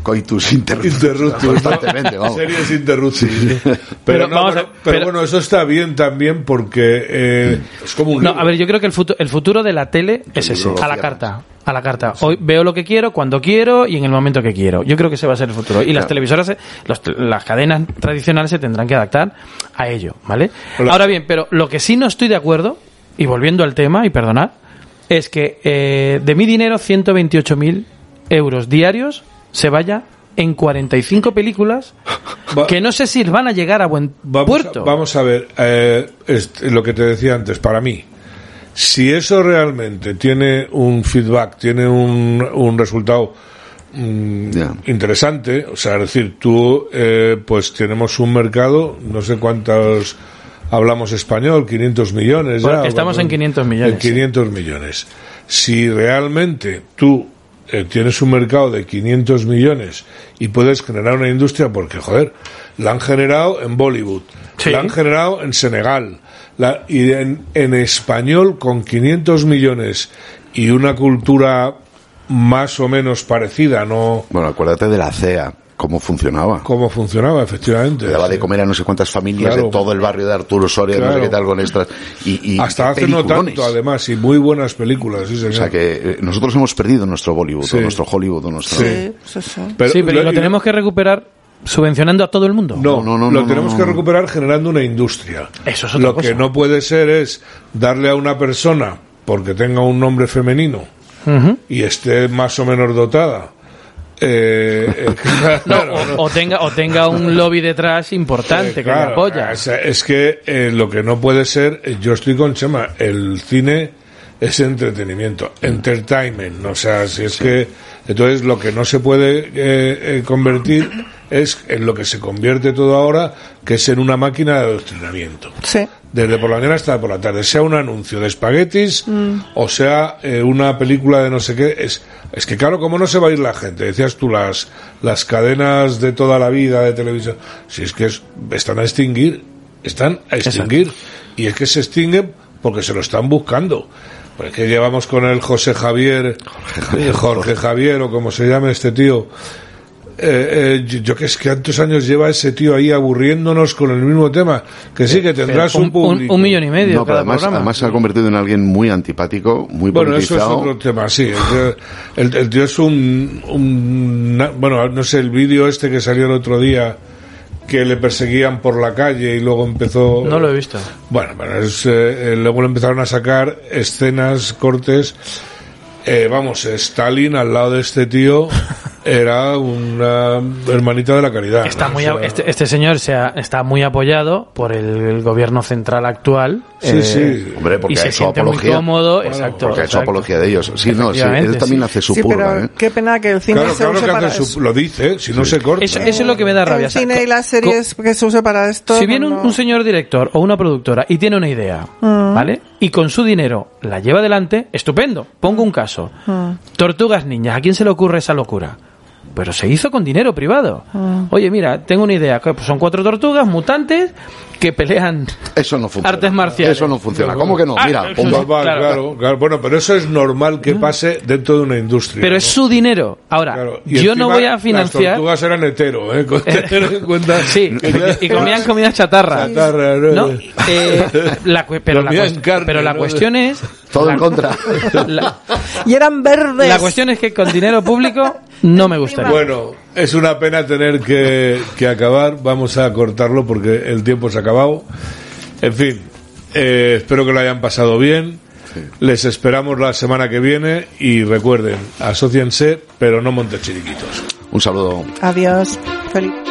coitus interruptus. Interruptus, ¿no? Constantemente, vamos. Series interruptus. Pero, Pero no, vamos a- bueno, pero pero- bueno, eso está bien también porque eh, es como un No, libro. a ver, yo creo que el futuro, el futuro de la tele es ese, a la carta. A la carta. Hoy veo lo que quiero, cuando quiero y en el momento que quiero. Yo creo que ese va a ser el futuro. Y las televisoras, se- los las cadenas tradicionales se tendrán que adaptar a ello, ¿vale? Hola. Ahora bien, pero lo que sí no estoy de acuerdo, y volviendo al tema, y perdonad, es que eh, de mi dinero 128.000 euros diarios se vaya en 45 películas Va- que no sé si van a llegar a buen Vamos, puerto. A, vamos a ver, eh, este, lo que te decía antes, para mí, si eso realmente tiene un feedback, tiene un, un resultado mm, interesante, o sea, es decir, tú, eh, pues tenemos un mercado, no sé cuántos hablamos español, 500 millones Bueno, ya. estamos en 500 millones, En 500 millones. Si realmente tú eh, tienes un mercado de 500 millones y puedes generar una industria, porque, joder, la han generado en Bollywood, Sí. la han generado en Senegal, la- y en, en español con 500 millones y una cultura más o menos parecida, no Bueno, acuérdate de la CEA, cómo funcionaba. cómo funcionaba, efectivamente. Le daba de comer a no sé cuántas familias Claro. de todo el barrio de Arturo Soria, no sé qué tal, con extras. Y, y Hasta hace no tanto, además, y muy buenas películas, sí, señor. O sea que eh, nosotros hemos perdido nuestro Bollywood, Sí. o nuestro Hollywood, o nuestro... Sí. Sí, sí. Pero- sí, pero lo- lo tenemos que recuperar subvencionando a todo el mundo. No, No, no, lo no, tenemos no, que recuperar generando una industria. Eso es otra Lo cosa. que no puede ser es darle a una persona, porque tenga un nombre femenino y esté más o menos dotada, eh, eh, No, claro, o, no. o tenga, o tenga un lobby detrás importante Eh, que claro, le apoya. Es, es que eh, lo que no puede ser, yo estoy con Chema, el cine es entretenimiento, entertainment, ¿no? o sea, si es que entonces lo que no se puede eh, eh, convertir es en lo que se convierte todo ahora, que es en una máquina de adoctrinamiento. Sí. Desde por la mañana hasta por la tarde, sea un anuncio de espaguetis o sea eh, una película de no sé qué, es, es que claro, ¿cómo no se va a ir la gente? Decías tú, las, las cadenas de toda la vida de televisión, si es que es- están a extinguir, están a extinguir, y es que se extinguen porque se lo están buscando. Pues que llevamos con el José Javier, eh, Jorge Javier, o como se llame este tío, eh, eh, yo, yo que es que tantos años lleva ese tío ahí aburriéndonos con el mismo tema. Que sí, que tendrás un, un, público. un millón y medio No, pero cada además, programa. además se ha convertido en alguien muy antipático, muy Bueno, eso es otro tema, sí. El tío, el- el tío es un, un- Bueno, no sé, el vídeo este que salió el otro día que le perseguían por la calle y luego empezó... No lo he visto. Bueno, bueno, es, eh, eh, luego le empezaron a sacar escenas, cortes. Eh, vamos, Stalin al lado de este tío era una hermanita de la caridad. Está ¿no? muy, O a- sea, este, este señor se ha- está muy apoyado por el, el gobierno central actual. Sí, eh, sí. Hombre, porque y se siente muy apología. cómodo. Bueno, exacto. Porque ha hecho exacto. apología de ellos. Sí, no, sí, él también sí. hace su Sí, purga, pero ¿eh? qué pena que el cine Claro, se claro use que para hace su, lo dice, si no se corta. Eso, eso es lo que me da rabia. El cine y las series que se use para esto. Si viene un, no- un señor director o una productora y tiene una idea, Mm. ¿vale? Y con su dinero la lleva adelante, estupendo. Pongo un caso. Mm. Tortugas niñas, ¿a quién se le ocurre esa locura? Pero se hizo con dinero privado. Mm. Oye, mira, tengo una idea. que, pues, Son cuatro tortugas mutantes que pelean Eso no funciona. artes marciales. Eso no funciona. ¿Cómo que no? Ah, Mira. Normal, claro. claro, claro. Bueno, pero eso es normal que pase dentro de una industria. Pero ¿no? es su dinero. Ahora, Claro. Y yo no voy a financiar. Las tortugas eran hetero, ¿eh? Con- tener en cuenta Sí, y comían comida chatarra. Chatarra, ¿no? ¿no? Eh, la pero, la, carne, pero la ¿no? cuestión es. Todo la- en contra. La, Y eran verdes. la cuestión es que con dinero público no me gustaría. Bueno, es una pena tener que, que acabar. Vamos a cortarlo porque el tiempo se ha acabado. En fin, eh, espero que lo hayan pasado bien. Les esperamos la semana que viene y recuerden, asóciense, pero no montes chiriquitos. Un saludo. Adiós. Feliz.